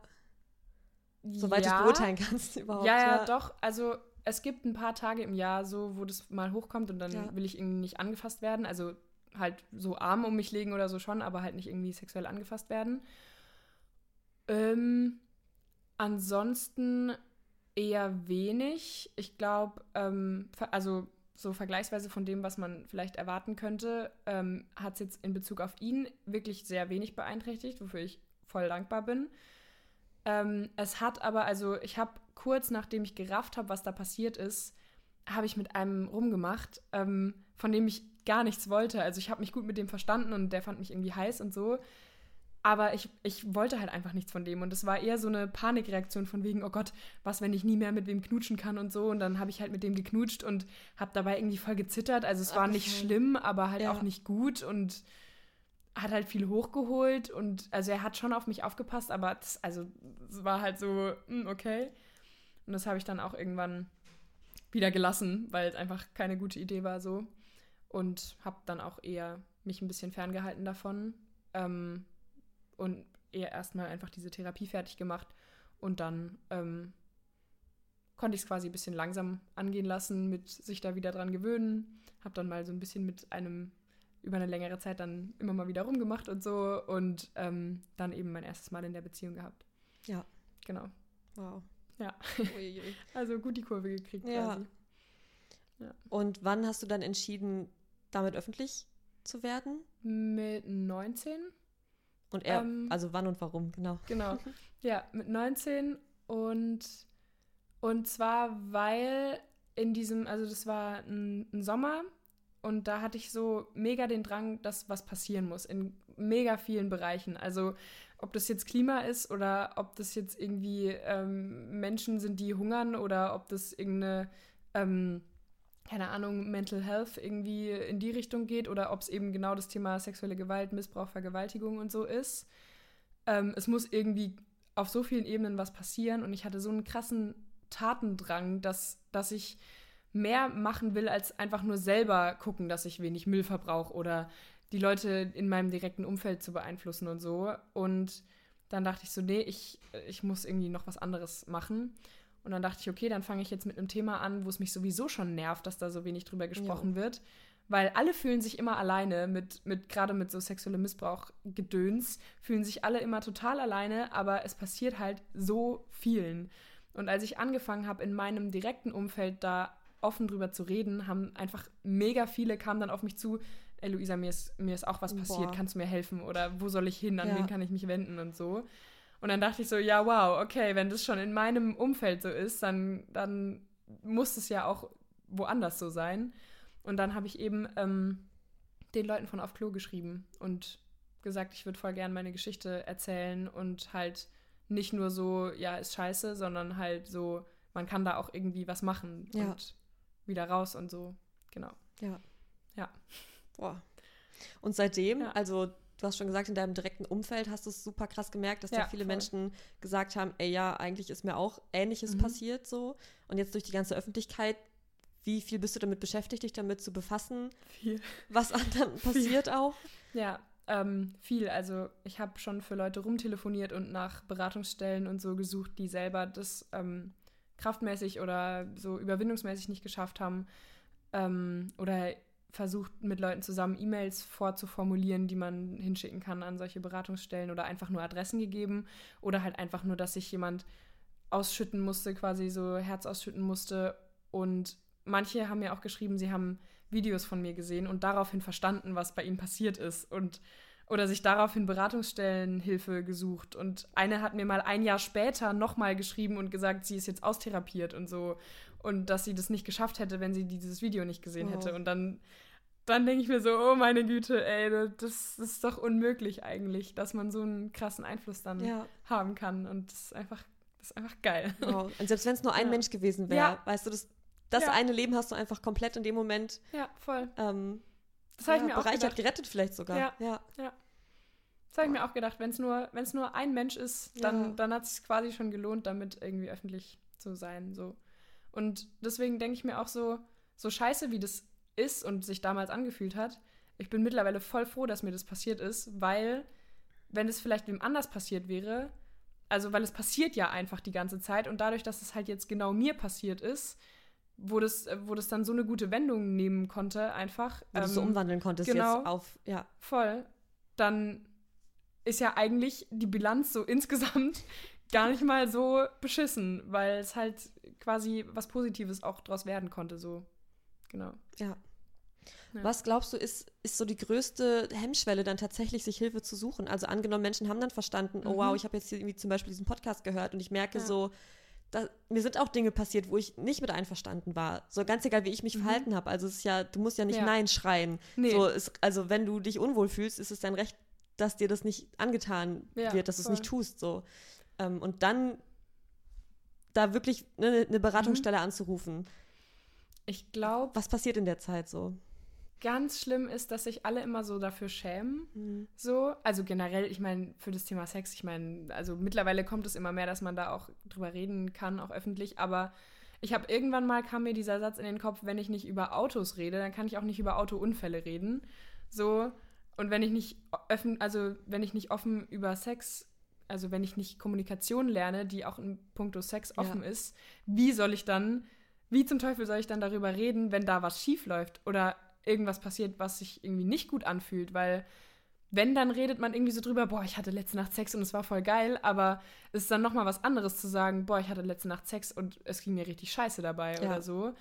Speaker 2: Soweit ja. du beurteilen kannst überhaupt.
Speaker 1: Ja, ja, ja, doch. Also es gibt ein paar Tage im Jahr so, wo das mal hochkommt und dann ja. will ich irgendwie nicht angefasst werden. Also halt so Arm um mich legen oder so schon, aber halt nicht irgendwie sexuell angefasst werden. Ähm, ansonsten eher wenig. Ich glaube, ähm, also so vergleichsweise von dem, was man vielleicht erwarten könnte, ähm, hat es jetzt in Bezug auf ihn wirklich sehr wenig beeinträchtigt, wofür ich voll dankbar bin. Ähm, es hat aber, also ich habe kurz nachdem ich gerafft habe, was da passiert ist, habe ich mit einem rumgemacht, ähm, von dem ich gar nichts wollte. Also ich habe mich gut mit dem verstanden und der fand mich irgendwie heiß und so. Aber ich, ich wollte halt einfach nichts von dem. Und es war eher so eine Panikreaktion von wegen, oh Gott, was, wenn ich nie mehr mit wem knutschen kann und so. Und dann habe ich halt mit dem geknutscht und habe dabei irgendwie voll gezittert. Also es war okay. nicht schlimm, aber halt ja. auch nicht gut. Und hat halt viel hochgeholt und also er hat schon auf mich aufgepasst, aber das, also es war halt so, hm, okay. Und das habe ich dann auch irgendwann wieder gelassen, weil es einfach keine gute Idee war so. Und habe dann auch eher mich ein bisschen ferngehalten davon ähm, und eher erstmal einfach diese Therapie fertig gemacht und dann ähm, konnte ich es quasi ein bisschen langsam angehen lassen, mit sich da wieder dran gewöhnen. Habe dann mal so ein bisschen mit einem über eine längere Zeit dann immer mal wieder rumgemacht und so und ähm, dann eben mein erstes Mal in der Beziehung gehabt.
Speaker 2: Ja.
Speaker 1: Genau.
Speaker 2: Wow.
Speaker 1: Ja. Uiui. Also gut die Kurve gekriegt
Speaker 2: ja. quasi. Ja. Und wann hast du dann entschieden, damit öffentlich zu werden?
Speaker 1: Mit 19.
Speaker 2: Und er, ähm, also wann und warum, genau.
Speaker 1: Genau. Ja, mit 19 und und zwar, weil in diesem, also das war ein, ein Sommer und da hatte ich so mega den Drang, dass was passieren muss in mega vielen Bereichen. Also ob das jetzt Klima ist oder ob das jetzt irgendwie ähm, Menschen sind, die hungern oder ob das irgendeine, ähm, keine Ahnung, Mental Health irgendwie in die Richtung geht oder ob es eben genau das Thema sexuelle Gewalt, Missbrauch, Vergewaltigung und so ist. Ähm, es muss irgendwie auf so vielen Ebenen was passieren und ich hatte so einen krassen Tatendrang, dass, dass ich mehr machen will, als einfach nur selber gucken, dass ich wenig Müll verbrauche oder die Leute in meinem direkten Umfeld zu beeinflussen und so. Und dann dachte ich so, nee, ich, ich muss irgendwie noch was anderes machen. Und dann dachte ich, okay, dann fange ich jetzt mit einem Thema an, wo es mich sowieso schon nervt, dass da so wenig drüber gesprochen ja. wird. Weil alle fühlen sich immer alleine mit, mit gerade mit so sexuellem Missbrauch Gedöns, fühlen sich alle immer total alleine, aber es passiert halt so vielen. Und als ich angefangen habe, in meinem direkten Umfeld da offen drüber zu reden, haben einfach mega viele kamen dann auf mich zu, ey Luisa, mir ist, mir ist auch was passiert, Boah. kannst du mir helfen? Oder wo soll ich hin, an ja. wen kann ich mich wenden und so. Und dann dachte ich so, ja, wow, okay, wenn das schon in meinem Umfeld so ist, dann, dann muss es ja auch woanders so sein. Und dann habe ich eben ähm, den Leuten von Auf Klo geschrieben und gesagt, ich würde voll gern meine Geschichte erzählen und halt nicht nur so, ja, ist scheiße, sondern halt so, man kann da auch irgendwie was machen ja. und wieder raus und so. Genau.
Speaker 2: Ja.
Speaker 1: Ja.
Speaker 2: Boah. Und seitdem, ja. also du hast schon gesagt, in deinem direkten Umfeld hast du es super krass gemerkt, dass ja, da viele voll. Menschen gesagt haben, ey ja, eigentlich ist mir auch Ähnliches mhm. passiert so. Und jetzt durch die ganze Öffentlichkeit, wie viel bist du damit beschäftigt, dich damit zu befassen?
Speaker 1: Viel.
Speaker 2: Was anderen passiert viel. auch?
Speaker 1: Ja, ähm, viel. Also ich habe schon für Leute rumtelefoniert und nach Beratungsstellen und so gesucht, die selber das ähm, kraftmäßig oder so überwindungsmäßig nicht geschafft haben. Ähm, oder versucht mit Leuten zusammen E-Mails vorzuformulieren, die man hinschicken kann an solche Beratungsstellen oder einfach nur Adressen gegeben oder halt einfach nur, dass sich jemand ausschütten musste, quasi so Herz ausschütten musste. Und manche haben mir auch geschrieben, sie haben Videos von mir gesehen und daraufhin verstanden, was bei ihnen passiert ist und oder sich daraufhin Beratungsstellen Hilfe gesucht. Und eine hat mir mal ein Jahr später nochmal geschrieben und gesagt, sie ist jetzt austherapiert und so und dass sie das nicht geschafft hätte, wenn sie dieses Video nicht gesehen oh. hätte. Und dann, dann denke ich mir so, oh meine Güte, ey, das, das, ist doch unmöglich eigentlich, dass man so einen krassen Einfluss dann ja. haben kann. Und das ist einfach, das ist einfach geil.
Speaker 2: Wow. Und selbst wenn es nur ein ja. Mensch gewesen wäre, ja. weißt du, das, das eine Leben hast du einfach komplett in dem Moment.
Speaker 1: Ja, voll.
Speaker 2: Ähm,
Speaker 1: das habe ich mir auch
Speaker 2: bereichert, gerettet vielleicht sogar.
Speaker 1: Ja. ja. Das habe ich mir auch gedacht, wenn es nur, nur ein Mensch ist, dann, dann hat es sich quasi schon gelohnt, damit irgendwie öffentlich zu sein. So. Und deswegen denke ich mir auch so, so scheiße, wie das ist und sich damals angefühlt hat, ich bin mittlerweile voll froh, dass mir das passiert ist, weil, wenn es vielleicht wem anders passiert wäre, also weil es passiert ja einfach die ganze Zeit und dadurch, dass es halt jetzt genau mir passiert ist, wo das, wo das dann so eine gute Wendung nehmen konnte, einfach.
Speaker 2: Wo ähm, du so umwandeln konntest genau, jetzt auf, ja.
Speaker 1: Voll. Dann ist ja eigentlich die Bilanz so insgesamt gar nicht mal so beschissen, weil es halt quasi was Positives auch draus werden konnte, so. Genau.
Speaker 2: Ja. ja. Was glaubst du, ist, ist so die größte Hemmschwelle, dann tatsächlich sich Hilfe zu suchen? Also angenommen, Menschen haben dann verstanden, mhm. oh wow, mhm. ich habe jetzt hier irgendwie zum Beispiel diesen Podcast gehört und ich merke ja. so, da, mir sind auch Dinge passiert, wo ich nicht mit einverstanden war. So ganz egal, wie ich mich mhm. verhalten habe. Also es ist ja, du musst ja nicht ja. Nein schreien. Nee. So ist, also wenn du dich unwohl fühlst, ist es dein Recht, dass dir das nicht angetan wird, dass du es nicht tust. So. Ähm, und dann da wirklich eine, eine Beratungsstelle mhm. anzurufen.
Speaker 1: Ich glaube.
Speaker 2: Was passiert in der Zeit so?
Speaker 1: Ganz schlimm ist, dass sich alle immer so dafür schämen. Mhm. So, also generell, ich meine, für das Thema Sex, ich meine, also mittlerweile kommt es immer mehr, dass man da auch drüber reden kann, auch öffentlich, aber ich habe irgendwann mal kam mir dieser Satz in den Kopf, wenn ich nicht über Autos rede, dann kann ich auch nicht über Autounfälle reden. So, und wenn ich nicht offen, also wenn ich nicht offen über Sex also wenn ich nicht Kommunikation lerne, die auch in puncto Sex offen ja. ist, wie soll ich dann, wie zum Teufel soll ich dann darüber reden, wenn da was schief läuft oder irgendwas passiert, was sich irgendwie nicht gut anfühlt, weil wenn, dann redet man irgendwie so drüber, boah, ich hatte letzte Nacht Sex und es war voll geil, aber es ist dann nochmal was anderes zu sagen, boah, ich hatte letzte Nacht Sex und es ging mir richtig scheiße dabei ja. oder so.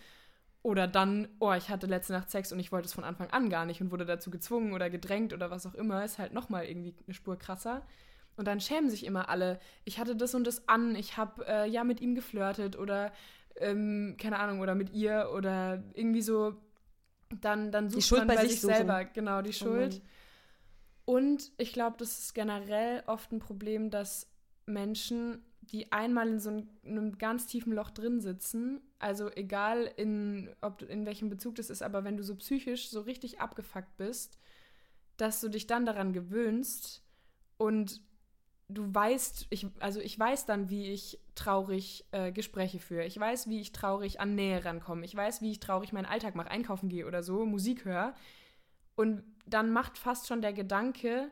Speaker 1: Oder dann, oh, ich hatte letzte Nacht Sex und ich wollte es von Anfang an gar nicht und wurde dazu gezwungen oder gedrängt oder was auch immer, ist halt nochmal irgendwie eine Spur krasser. Und dann schämen sich immer alle. Ich hatte das und das an, ich habe äh, ja mit ihm geflirtet oder ähm, keine Ahnung, oder mit ihr oder irgendwie so. Dann, dann
Speaker 2: sucht die Schuld man bei, bei sich,
Speaker 1: selber, genau, die oh Schuld.
Speaker 2: Oh
Speaker 1: Und ich glaube, das ist generell oft ein Problem, dass Menschen, die einmal in so einem, einem ganz tiefen Loch drin sitzen, also egal in, ob, in welchem Bezug das ist, aber wenn du so psychisch so richtig abgefuckt bist, dass du dich dann daran gewöhnst und du weißt, ich, also ich weiß dann, wie ich traurig äh, Gespräche führe. Ich weiß, wie ich traurig an Nähe rankomme. Ich weiß, wie ich traurig meinen Alltag mache, einkaufen gehe oder so, Musik höre. Und dann macht fast schon der Gedanke,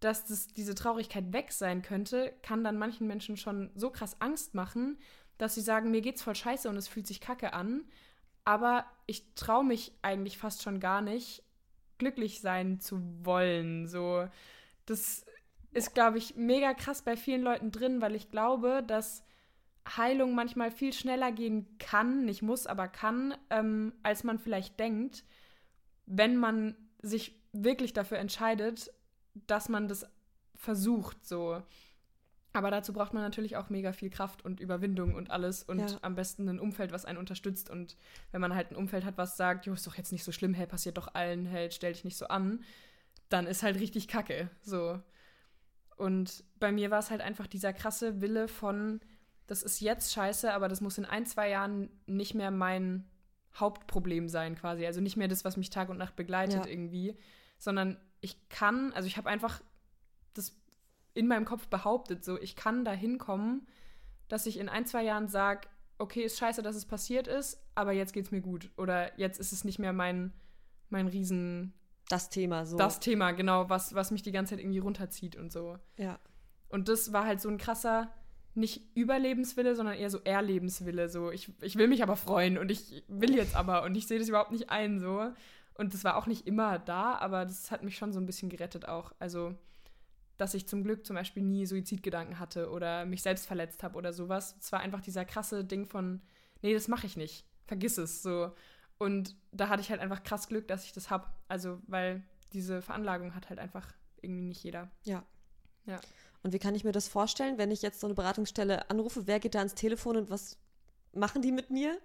Speaker 1: dass das, diese Traurigkeit weg sein könnte, kann dann manchen Menschen schon so krass Angst machen, dass sie sagen, mir geht's voll scheiße und es fühlt sich kacke an. Aber ich traue mich eigentlich fast schon gar nicht, glücklich sein zu wollen. So, das ist, glaube ich, mega krass bei vielen Leuten drin, weil ich glaube, dass Heilung manchmal viel schneller gehen kann, nicht muss, aber kann, ähm, als man vielleicht denkt, wenn man sich wirklich dafür entscheidet, dass man das versucht, so. Aber dazu braucht man natürlich auch mega viel Kraft und Überwindung und alles und ja. am besten ein Umfeld, was einen unterstützt. Und wenn man halt ein Umfeld hat, was sagt, jo, ist doch jetzt nicht so schlimm, hey, passiert doch allen, hey, stell dich nicht so an, dann ist halt richtig kacke. So. Und bei mir war es halt einfach dieser krasse Wille von, das ist jetzt scheiße, aber das muss in ein, zwei Jahren nicht mehr mein Hauptproblem sein, quasi. Also nicht mehr das, was mich Tag und Nacht begleitet ja. irgendwie, sondern ich kann, also ich habe einfach das in meinem Kopf behauptet, so ich kann da hinkommen, dass ich in ein, zwei Jahren sage, okay, ist scheiße, dass es passiert ist, aber jetzt geht's mir gut. Oder jetzt ist es nicht mehr mein, mein riesen
Speaker 2: das Thema so.
Speaker 1: Das Thema, genau, was, was mich die ganze Zeit irgendwie runterzieht und so.
Speaker 2: Ja.
Speaker 1: Und das war halt so ein krasser, nicht Überlebenswille, sondern eher so Erlebenswille. So, ich, ich will mich aber freuen und ich will jetzt aber und ich sehe das überhaupt nicht ein, so. Und das war auch nicht immer da, aber das hat mich schon so ein bisschen gerettet auch. Also, dass ich zum Glück zum Beispiel nie Suizidgedanken hatte oder mich selbst verletzt habe oder sowas. Es war einfach dieser krasse Ding von, nee, das mache ich nicht. Vergiss es. So. Und da hatte ich halt einfach krass Glück, dass ich das habe. Also, weil diese Veranlagung hat halt einfach irgendwie nicht jeder.
Speaker 2: Ja.
Speaker 1: Ja.
Speaker 2: Und wie kann ich mir das vorstellen, wenn ich jetzt so eine Beratungsstelle anrufe? Wer geht da ans Telefon und was machen die mit mir?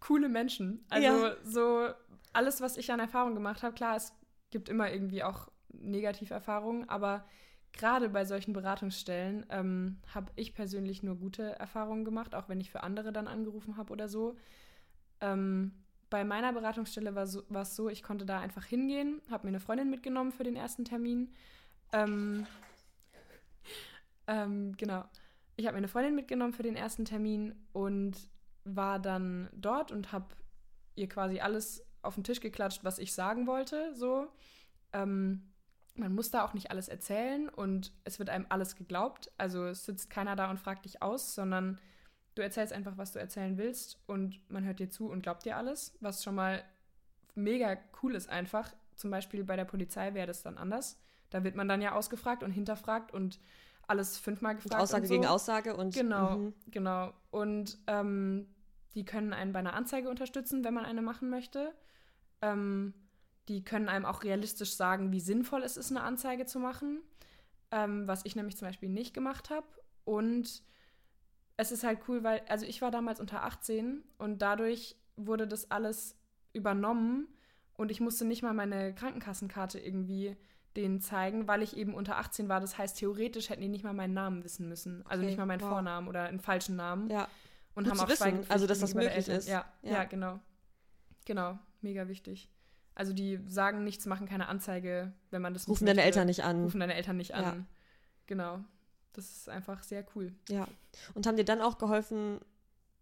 Speaker 1: Coole Menschen. Also, ja. so alles, was ich an Erfahrung gemacht habe, klar, es gibt immer irgendwie auch Negativerfahrungen, aber gerade bei solchen Beratungsstellen ähm, habe ich persönlich nur gute Erfahrungen gemacht, auch wenn ich für andere dann angerufen habe oder so. Ähm, bei meiner Beratungsstelle war, es so, ich konnte da einfach hingehen, habe mir eine Freundin mitgenommen für den ersten Termin. Ähm, ähm, genau. Ich habe mir eine Freundin mitgenommen für den ersten Termin und war dann dort und habe ihr quasi alles auf den Tisch geklatscht, was ich sagen wollte. So. Ähm, man muss da auch nicht alles erzählen und es wird einem alles geglaubt. Also es sitzt keiner da und fragt dich aus, sondern Du erzählst einfach, was du erzählen willst und man hört dir zu und glaubt dir alles, was schon mal mega cool ist einfach. Zum Beispiel bei der Polizei wäre das dann anders. Da wird man dann ja ausgefragt und hinterfragt und alles fünfmal gefragt. Und
Speaker 2: Aussage und so. gegen Aussage und.
Speaker 1: Genau, mhm. genau. Und ähm, die können einen bei einer Anzeige unterstützen, wenn man eine machen möchte. Ähm, die können einem auch realistisch sagen, wie sinnvoll es ist, eine Anzeige zu machen. Ähm, was ich nämlich zum Beispiel nicht gemacht habe. Und es ist halt cool, weil, also ich war damals unter 18 und dadurch wurde das alles übernommen und ich musste nicht mal meine Krankenkassenkarte irgendwie denen zeigen, weil ich eben unter 18 war. Das heißt, theoretisch hätten die nicht mal meinen Namen wissen müssen. Also okay, nicht mal meinen wow. Vornamen oder einen falschen Namen.
Speaker 2: Ja.
Speaker 1: Und
Speaker 2: Gut
Speaker 1: haben auch
Speaker 2: wissen, also dass das möglich ist.
Speaker 1: Ja, ja, ja, genau. Genau, mega wichtig. Also die sagen nichts, machen keine Anzeige, wenn man das
Speaker 2: Rufen deine Eltern nicht an.
Speaker 1: Rufen deine Eltern nicht an. Ja. Genau. Das ist einfach sehr cool.
Speaker 2: Ja. Und haben dir dann auch geholfen,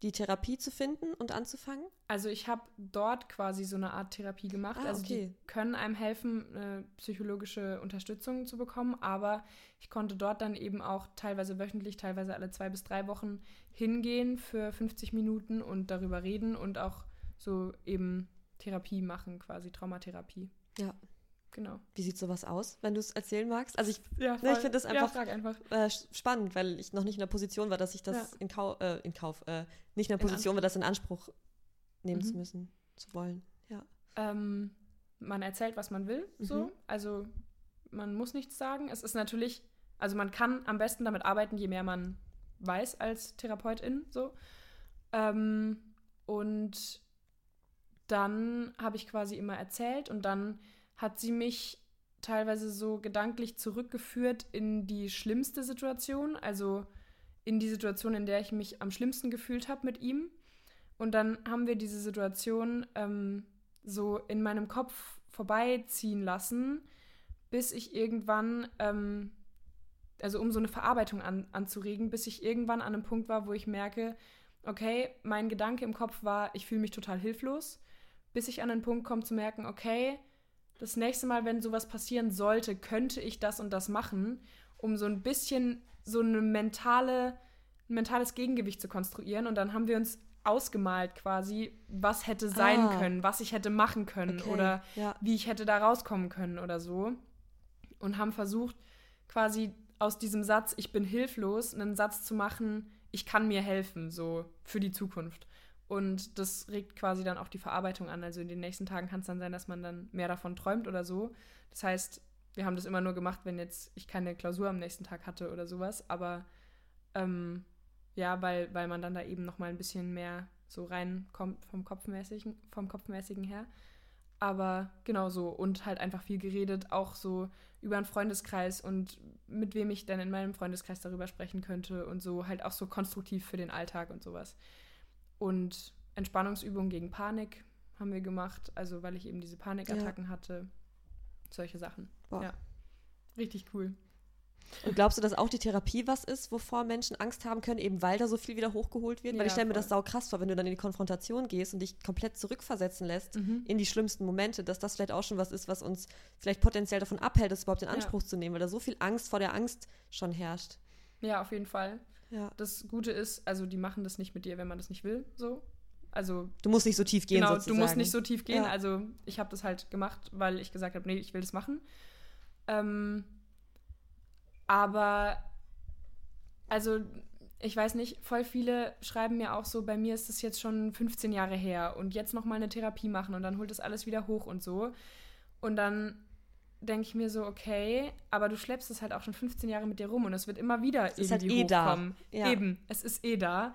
Speaker 2: die Therapie zu finden und anzufangen?
Speaker 1: Also ich habe dort quasi so eine Art Therapie gemacht. Ah, also okay. die können einem helfen, eine psychologische Unterstützung zu bekommen, aber ich konnte dort dann eben auch teilweise wöchentlich, teilweise alle zwei bis drei Wochen hingehen für 50 Minuten und darüber reden und auch so eben Therapie machen, quasi Traumatherapie.
Speaker 2: Ja.
Speaker 1: Genau.
Speaker 2: Wie sieht sowas aus, wenn du es erzählen magst? Also ich, ja, ne, ich finde das einfach,
Speaker 1: ja, einfach.
Speaker 2: Äh, spannend, weil ich noch nicht in der Position war, dass ich das ja. in, Kau äh, in Kauf, äh, nicht in der Position in war, das in Anspruch nehmen mhm. zu müssen, zu wollen. Ja.
Speaker 1: Ähm, man erzählt, was man will, mhm. so. Also man muss nichts sagen. Es ist natürlich, also man kann am besten damit arbeiten, je mehr man weiß als Therapeutin, so. Ähm, und dann habe ich quasi immer erzählt und dann hat sie mich teilweise so gedanklich zurückgeführt in die schlimmste Situation, also in die Situation, in der ich mich am schlimmsten gefühlt habe mit ihm. Und dann haben wir diese Situation ähm, so in meinem Kopf vorbeiziehen lassen, bis ich irgendwann, ähm, also um so eine Verarbeitung an, anzuregen, bis ich irgendwann an einem Punkt war, wo ich merke, okay, mein Gedanke im Kopf war, ich fühle mich total hilflos, bis ich an den Punkt komme zu merken, okay, das nächste Mal, wenn sowas passieren sollte, könnte ich das und das machen, um so ein bisschen so eine mentale, ein mentales Gegengewicht zu konstruieren. Und dann haben wir uns ausgemalt quasi, was hätte sein ah. können, was ich hätte machen können okay. oder ja. wie ich hätte da rauskommen können oder so. Und haben versucht, quasi aus diesem Satz, ich bin hilflos, einen Satz zu machen, ich kann mir helfen, so für die Zukunft. Und das regt quasi dann auch die Verarbeitung an. Also in den nächsten Tagen kann es dann sein, dass man dann mehr davon träumt oder so. Das heißt, wir haben das immer nur gemacht, wenn jetzt ich keine Klausur am nächsten Tag hatte oder sowas. Aber ähm, ja, weil, weil man dann da eben noch mal ein bisschen mehr so reinkommt vom Kopfmäßigen, vom Kopfmäßigen her. Aber genau so und halt einfach viel geredet, auch so über einen Freundeskreis und mit wem ich dann in meinem Freundeskreis darüber sprechen könnte und so halt auch so konstruktiv für den Alltag und sowas. Und Entspannungsübungen gegen Panik haben wir gemacht, also weil ich eben diese Panikattacken ja. hatte. Solche Sachen. Boah. Ja. Richtig cool.
Speaker 2: Und glaubst du, dass auch die Therapie was ist, wovor Menschen Angst haben können, eben weil da so viel wieder hochgeholt wird? Ja, weil ich stelle mir das sau krass vor, wenn du dann in die Konfrontation gehst und dich komplett zurückversetzen lässt mhm. in die schlimmsten Momente, dass das vielleicht auch schon was ist, was uns vielleicht potenziell davon abhält, das überhaupt in Anspruch ja. zu nehmen, weil da so viel Angst vor der Angst schon herrscht.
Speaker 1: Ja, auf jeden Fall. Ja. Das Gute ist, also die machen das nicht mit dir, wenn man das nicht will, so. Also
Speaker 2: du musst nicht so tief gehen.
Speaker 1: Genau, sozusagen. du musst nicht so tief gehen. Ja. Also ich habe das halt gemacht, weil ich gesagt habe, nee, ich will das machen. Ähm, aber also ich weiß nicht, voll viele schreiben mir auch so, bei mir ist das jetzt schon 15 Jahre her und jetzt noch mal eine Therapie machen und dann holt das alles wieder hoch und so. Und dann denke ich mir so, okay, aber du schleppst es halt auch schon 15 Jahre mit dir rum und es wird immer wieder es irgendwie ist halt eh hochkommen. Da. Ja. Eben, es ist eh da.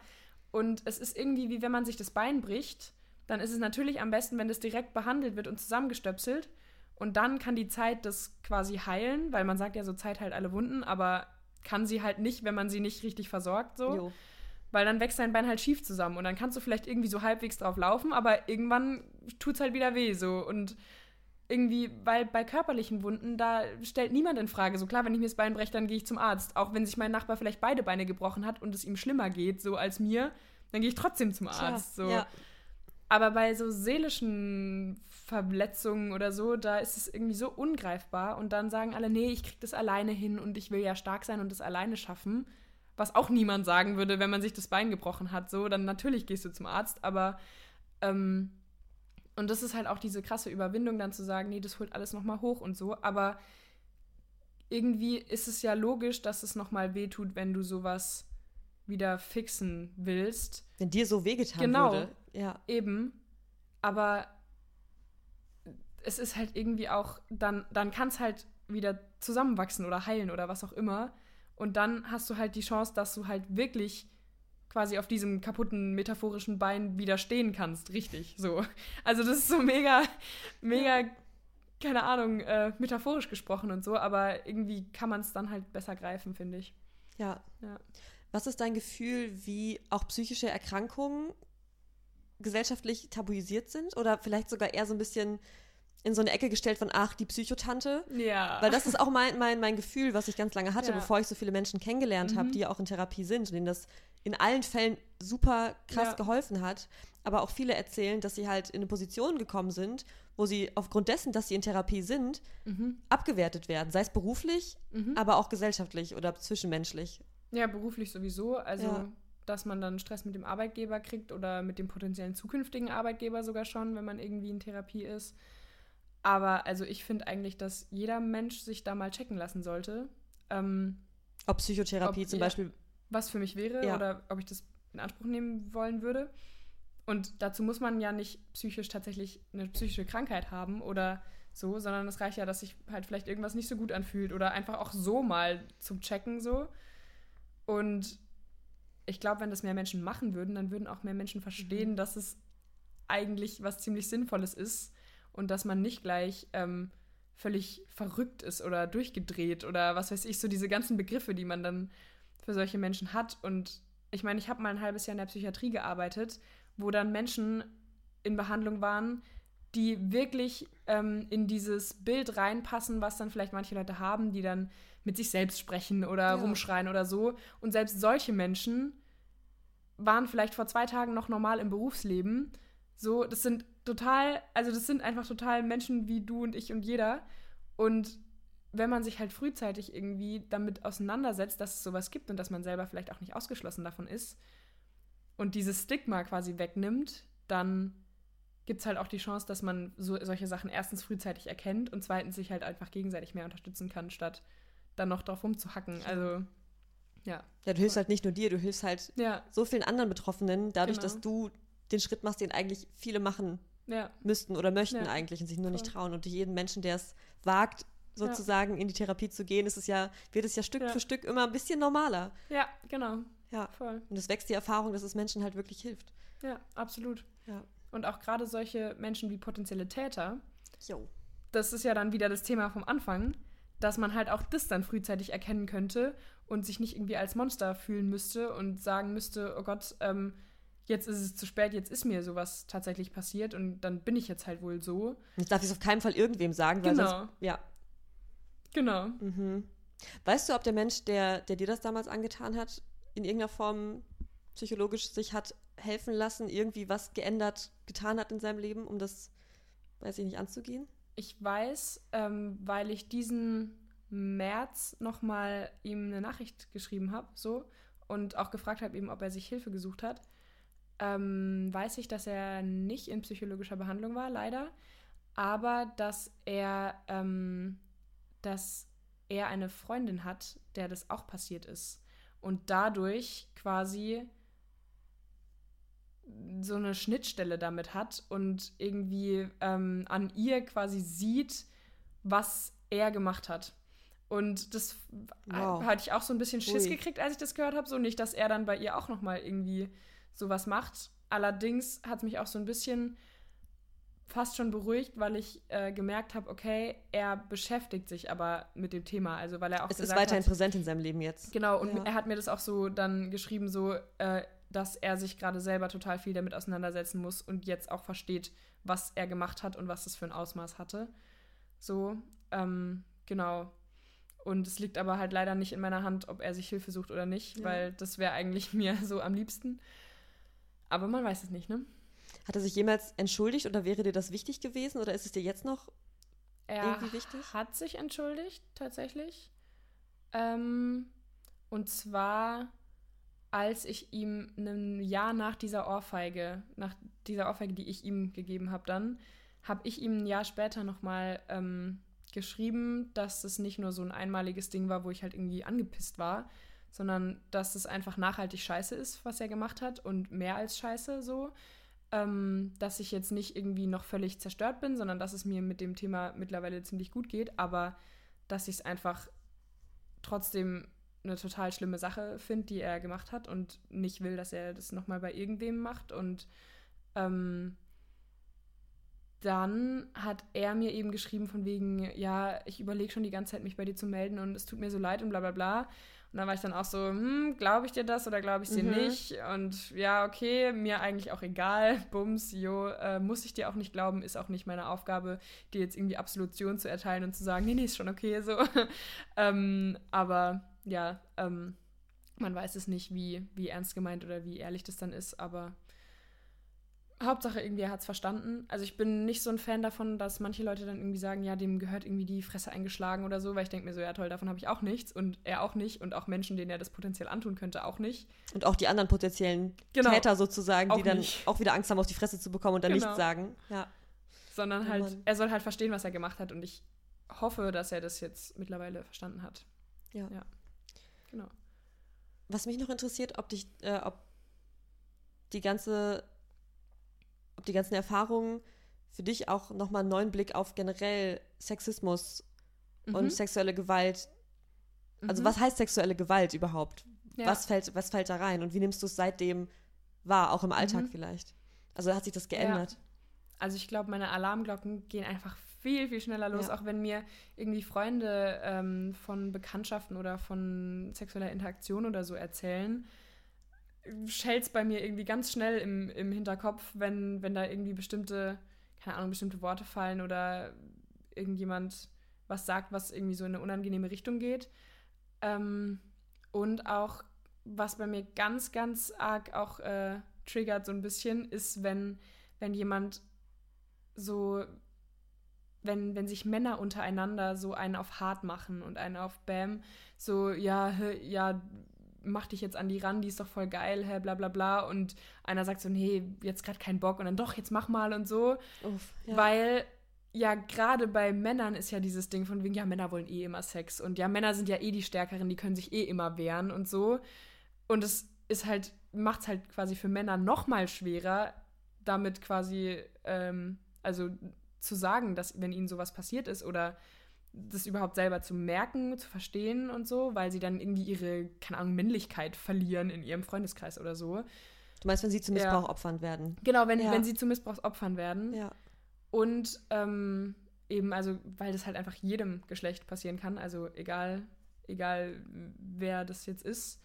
Speaker 1: Und es ist irgendwie wie wenn man sich das Bein bricht, dann ist es natürlich am besten, wenn das direkt behandelt wird und zusammengestöpselt. Und dann kann die Zeit das quasi heilen, weil man sagt ja so, Zeit heilt alle Wunden, aber kann sie halt nicht, wenn man sie nicht richtig versorgt, so. Jo. Weil dann wächst dein Bein halt schief zusammen und dann kannst du vielleicht irgendwie so halbwegs drauf laufen, aber irgendwann tut es halt wieder weh, so. Und irgendwie, weil bei körperlichen Wunden, da stellt niemand in Frage. So klar, wenn ich mir das Bein breche, dann gehe ich zum Arzt. Auch wenn sich mein Nachbar vielleicht beide Beine gebrochen hat und es ihm schlimmer geht, so als mir, dann gehe ich trotzdem zum Arzt. Klar, so. Ja. Aber bei so seelischen Verletzungen oder so, da ist es irgendwie so ungreifbar. Und dann sagen alle, nee, ich krieg das alleine hin und ich will ja stark sein und das alleine schaffen. Was auch niemand sagen würde, wenn man sich das Bein gebrochen hat. So, dann natürlich gehst du zum Arzt, aber ähm, und das ist halt auch diese krasse Überwindung, dann zu sagen, nee, das holt alles nochmal hoch und so. Aber irgendwie ist es ja logisch, dass es nochmal wehtut, wenn du sowas wieder fixen willst.
Speaker 2: Wenn dir so wehgetan genau, wurde.
Speaker 1: Ja. Eben. Aber es ist halt irgendwie auch, dann, dann kann es halt wieder zusammenwachsen oder heilen oder was auch immer. Und dann hast du halt die Chance, dass du halt wirklich quasi auf diesem kaputten metaphorischen Bein widerstehen kannst, richtig so. Also das ist so mega, mega, keine Ahnung, äh, metaphorisch gesprochen und so, aber irgendwie kann man es dann halt besser greifen, finde ich.
Speaker 2: Ja. ja. Was ist dein Gefühl, wie auch psychische Erkrankungen gesellschaftlich tabuisiert sind oder vielleicht sogar eher so ein bisschen in so eine Ecke gestellt von, ach, die Psychotante. Ja. Weil das ist auch mein, mein, mein Gefühl, was ich ganz lange hatte, ja. bevor ich so viele Menschen kennengelernt mhm. habe, die auch in Therapie sind und denen das in allen Fällen super krass ja. geholfen hat. Aber auch viele erzählen, dass sie halt in eine Position gekommen sind, wo sie aufgrund dessen, dass sie in Therapie sind, mhm. abgewertet werden. Sei es beruflich, mhm. aber auch gesellschaftlich oder zwischenmenschlich.
Speaker 1: Ja, beruflich sowieso. Also, ja. dass man dann Stress mit dem Arbeitgeber kriegt oder mit dem potenziellen zukünftigen Arbeitgeber sogar schon, wenn man irgendwie in Therapie ist. Aber also ich finde eigentlich, dass jeder Mensch sich da mal checken lassen sollte. Ähm,
Speaker 2: ob Psychotherapie ob, zum Beispiel
Speaker 1: was für mich wäre ja. oder ob ich das in Anspruch nehmen wollen würde. Und dazu muss man ja nicht psychisch tatsächlich eine psychische Krankheit haben oder so, sondern es reicht ja, dass sich halt vielleicht irgendwas nicht so gut anfühlt oder einfach auch so mal zum Checken so. Und ich glaube, wenn das mehr Menschen machen würden, dann würden auch mehr Menschen verstehen, mhm. dass es eigentlich was ziemlich Sinnvolles ist und dass man nicht gleich ähm, völlig verrückt ist oder durchgedreht oder was weiß ich, so diese ganzen Begriffe, die man dann für solche Menschen hat. Und ich meine, ich habe mal ein halbes Jahr in der Psychiatrie gearbeitet, wo dann Menschen in Behandlung waren, die wirklich ähm, in dieses Bild reinpassen, was dann vielleicht manche Leute haben, die dann mit sich selbst sprechen oder ja. rumschreien oder so. Und selbst solche Menschen waren vielleicht vor zwei Tagen noch normal im Berufsleben. So, das sind total, also das sind einfach total Menschen wie du und ich und jeder. Und wenn man sich halt frühzeitig irgendwie damit auseinandersetzt, dass es sowas gibt und dass man selber vielleicht auch nicht ausgeschlossen davon ist und dieses Stigma quasi wegnimmt, dann gibt es halt auch die Chance, dass man so, solche Sachen erstens frühzeitig erkennt und zweitens sich halt einfach gegenseitig mehr unterstützen kann, statt dann noch drauf rumzuhacken. Also, ja.
Speaker 2: Ja, du hilfst halt nicht nur dir, du hilfst halt ja. so vielen anderen Betroffenen, dadurch, genau. dass du den Schritt machst, den eigentlich viele machen ja. müssten oder möchten ja. eigentlich und sich nur Voll. nicht trauen. Und jeden Menschen, der es wagt, sozusagen in die Therapie zu gehen, ist es ja, wird es ja Stück für Stück immer ein bisschen normaler.
Speaker 1: Ja, genau.
Speaker 2: Ja. Voll. Und es wächst die Erfahrung, dass es Menschen halt wirklich hilft.
Speaker 1: Ja, absolut. Ja. Und auch gerade solche Menschen wie potenzielle Täter. Jo. Das ist ja dann wieder das Thema vom Anfang, dass man halt auch das dann frühzeitig erkennen könnte und sich nicht irgendwie als Monster fühlen müsste und sagen müsste, oh Gott, ähm, jetzt ist es zu spät, jetzt ist mir sowas tatsächlich passiert und dann bin ich jetzt halt wohl so.
Speaker 2: Ich darf es auf keinen Fall irgendwem sagen, weil genau. sonst, ja.
Speaker 1: Genau.
Speaker 2: Mhm. Weißt du, ob der Mensch, der, der dir das damals angetan hat, in irgendeiner Form psychologisch sich hat helfen lassen, irgendwie was geändert, getan hat in seinem Leben, um das, weiß ich nicht, anzugehen?
Speaker 1: Ich weiß, ähm, weil ich diesen März nochmal ihm eine Nachricht geschrieben habe, so, und auch gefragt habe, eben, ob er sich Hilfe gesucht hat, ähm, weiß ich, dass er nicht in psychologischer Behandlung war, leider, aber dass er, ähm, dass er eine Freundin hat, der das auch passiert ist und dadurch quasi so eine Schnittstelle damit hat und irgendwie ähm, an ihr quasi sieht, was er gemacht hat. Und das wow. hatte ich auch so ein bisschen Schiss Ui. gekriegt, als ich das gehört habe. So nicht, dass er dann bei ihr auch noch mal irgendwie sowas macht. Allerdings hat es mich auch so ein bisschen fast schon beruhigt, weil ich äh, gemerkt habe, okay, er beschäftigt sich aber mit dem Thema. Also weil er auch
Speaker 2: es ist weiterhin hat, präsent in seinem Leben jetzt.
Speaker 1: Genau, und ja. er hat mir das auch so dann geschrieben, so äh, dass er sich gerade selber total viel damit auseinandersetzen muss und jetzt auch versteht, was er gemacht hat und was das für ein Ausmaß hatte. So, ähm, genau. Und es liegt aber halt leider nicht in meiner Hand, ob er sich Hilfe sucht oder nicht, ja. weil das wäre eigentlich mir so am liebsten. Aber man weiß es nicht, ne?
Speaker 2: Hat er sich jemals entschuldigt oder wäre dir das wichtig gewesen oder ist es dir jetzt noch
Speaker 1: er irgendwie wichtig? Er hat sich entschuldigt, tatsächlich. Ähm, und zwar als ich ihm ein Jahr nach dieser Ohrfeige, nach dieser Ohrfeige, die ich ihm gegeben habe, dann, habe ich ihm ein Jahr später nochmal ähm, geschrieben, dass es nicht nur so ein einmaliges Ding war, wo ich halt irgendwie angepisst war, sondern dass es einfach nachhaltig scheiße ist, was er gemacht hat und mehr als scheiße so. Ähm, dass ich jetzt nicht irgendwie noch völlig zerstört bin, sondern dass es mir mit dem Thema mittlerweile ziemlich gut geht, aber dass ich es einfach trotzdem eine total schlimme Sache finde, die er gemacht hat und nicht will, dass er das nochmal bei irgendwem macht. Und ähm, dann hat er mir eben geschrieben von wegen, ja, ich überlege schon die ganze Zeit, mich bei dir zu melden und es tut mir so leid und bla bla bla. Und dann war ich dann auch so, hm, glaube ich dir das oder glaube ich dir mhm. nicht? Und ja, okay, mir eigentlich auch egal. Bums, jo, äh, muss ich dir auch nicht glauben, ist auch nicht meine Aufgabe, dir jetzt irgendwie Absolution zu erteilen und zu sagen, nee, nee, ist schon okay so. ähm, aber ja, ähm, man weiß es nicht, wie, wie ernst gemeint oder wie ehrlich das dann ist, aber Hauptsache irgendwie, er hat es verstanden. Also ich bin nicht so ein Fan davon, dass manche Leute dann irgendwie sagen, ja, dem gehört irgendwie die Fresse eingeschlagen oder so, weil ich denke mir so, ja toll, davon habe ich auch nichts und er auch nicht und auch Menschen, denen er das potenziell antun könnte, auch nicht.
Speaker 2: Und auch die anderen potenziellen genau. Täter sozusagen, die dann nicht. auch wieder Angst haben, auf die Fresse zu bekommen und dann genau. nichts sagen. Ja.
Speaker 1: Sondern oh, halt, Mann. er soll halt verstehen, was er gemacht hat und ich hoffe, dass er das jetzt mittlerweile verstanden hat.
Speaker 2: Ja. ja. Genau. Was mich noch interessiert, ob dich, äh, ob die ganze, ob die ganzen Erfahrungen für dich auch nochmal einen neuen Blick auf generell Sexismus mhm. und sexuelle Gewalt. Also mhm. was heißt sexuelle Gewalt überhaupt? Ja. Was, fällt, was fällt da rein? Und wie nimmst du es seitdem wahr, auch im Alltag mhm. vielleicht? Also hat sich das geändert? Ja.
Speaker 1: Also ich glaube, meine Alarmglocken gehen einfach viel, viel schneller los, ja. auch wenn mir irgendwie Freunde ähm, von Bekanntschaften oder von sexueller Interaktion oder so erzählen, schellt bei mir irgendwie ganz schnell im, im Hinterkopf, wenn, wenn da irgendwie bestimmte, keine Ahnung, bestimmte Worte fallen oder irgendjemand was sagt, was irgendwie so in eine unangenehme Richtung geht. Ähm, und auch, was bei mir ganz, ganz arg auch äh, triggert so ein bisschen, ist, wenn, wenn jemand so, wenn, wenn sich Männer untereinander so einen auf hart machen und einen auf Bam, so, ja, ja, mach dich jetzt an die ran, die ist doch voll geil, hä, bla bla bla. Und einer sagt so, nee, jetzt gerade keinen Bock und dann doch, jetzt mach mal und so. Uff, ja. Weil ja, gerade bei Männern ist ja dieses Ding von wegen, ja, Männer wollen eh immer Sex und ja, Männer sind ja eh die Stärkeren, die können sich eh immer wehren und so. Und es ist halt, macht es halt quasi für Männer noch mal schwerer, damit quasi, ähm, also zu sagen, dass wenn ihnen sowas passiert ist oder das überhaupt selber zu merken, zu verstehen und so, weil sie dann irgendwie ihre, keine Ahnung, Männlichkeit verlieren in ihrem Freundeskreis oder so.
Speaker 2: Du meinst, wenn sie zu Missbrauchopfern ja. werden?
Speaker 1: Genau, wenn, ja. wenn sie zu Missbrauchsopfern werden. Ja. Und ähm, eben, also, weil das halt einfach jedem Geschlecht passieren kann, also egal, egal wer das jetzt ist.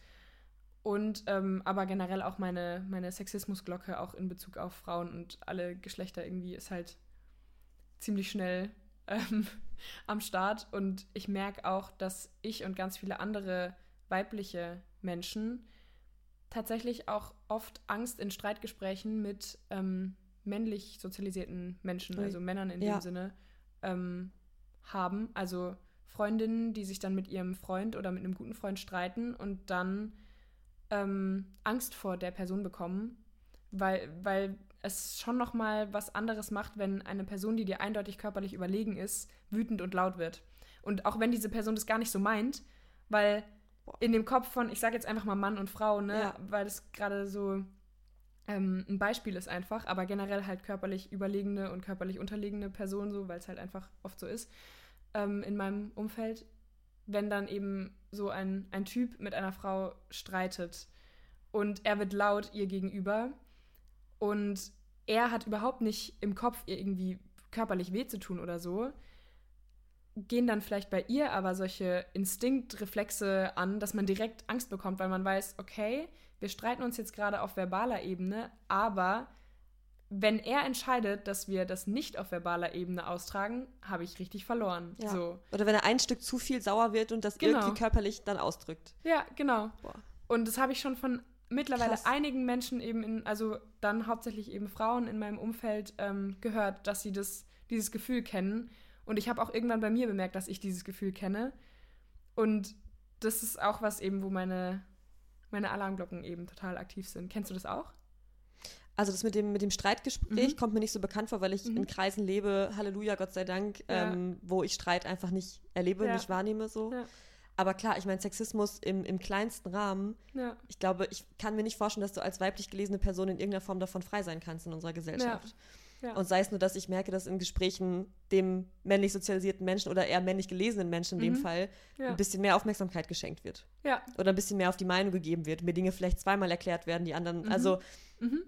Speaker 1: Und ähm, aber generell auch meine, meine Sexismusglocke auch in Bezug auf Frauen und alle Geschlechter irgendwie ist halt ziemlich schnell ähm, am Start. Und ich merke auch, dass ich und ganz viele andere weibliche Menschen tatsächlich auch oft Angst in Streitgesprächen mit ähm, männlich sozialisierten Menschen, also Männern in ja. dem Sinne, ähm, haben. Also Freundinnen, die sich dann mit ihrem Freund oder mit einem guten Freund streiten und dann ähm, Angst vor der Person bekommen, weil, weil es schon noch mal was anderes macht, wenn eine Person, die dir eindeutig körperlich überlegen ist, wütend und laut wird. Und auch wenn diese Person das gar nicht so meint, weil in dem Kopf von, ich sage jetzt einfach mal Mann und Frau, ne, ja. weil das gerade so ähm, ein Beispiel ist einfach, aber generell halt körperlich überlegene und körperlich unterlegene Personen so, weil es halt einfach oft so ist ähm, in meinem Umfeld, wenn dann eben so ein, ein Typ mit einer Frau streitet und er wird laut ihr gegenüber und er hat überhaupt nicht im Kopf irgendwie körperlich weh zu tun oder so, gehen dann vielleicht bei ihr aber solche Instinktreflexe an, dass man direkt Angst bekommt, weil man weiß, okay, wir streiten uns jetzt gerade auf verbaler Ebene, aber wenn er entscheidet, dass wir das nicht auf verbaler Ebene austragen, habe ich richtig verloren. Ja. So.
Speaker 2: Oder wenn er ein Stück zu viel sauer wird und das genau. irgendwie körperlich dann ausdrückt.
Speaker 1: Ja, genau. Boah. Und das habe ich schon von mittlerweile Krass. einigen Menschen eben in, also dann hauptsächlich eben Frauen in meinem Umfeld ähm, gehört, dass sie das, dieses Gefühl kennen. Und ich habe auch irgendwann bei mir bemerkt, dass ich dieses Gefühl kenne. Und das ist auch was eben, wo meine, meine Alarmglocken eben total aktiv sind. Kennst du das auch?
Speaker 2: Also das mit dem, mit dem Streitgespräch mhm. kommt mir nicht so bekannt vor, weil ich mhm. in Kreisen lebe, Halleluja, Gott sei Dank, ja. ähm, wo ich Streit einfach nicht erlebe, ja. nicht wahrnehme so. Ja. Aber klar, ich meine, Sexismus im, im kleinsten Rahmen, ich glaube, ich kann mir nicht vorstellen, dass du als weiblich gelesene Person in irgendeiner Form davon frei sein kannst in unserer Gesellschaft. Ja. Und sei es nur, dass ich merke, dass in Gesprächen dem männlich sozialisierten Menschen oder eher männlich gelesenen Menschen in mhm. dem Fall ja. ein bisschen mehr Aufmerksamkeit geschenkt wird. Ja. Oder ein bisschen mehr auf die Meinung gegeben wird, mir Dinge vielleicht zweimal erklärt werden, die anderen, mhm. also mhm.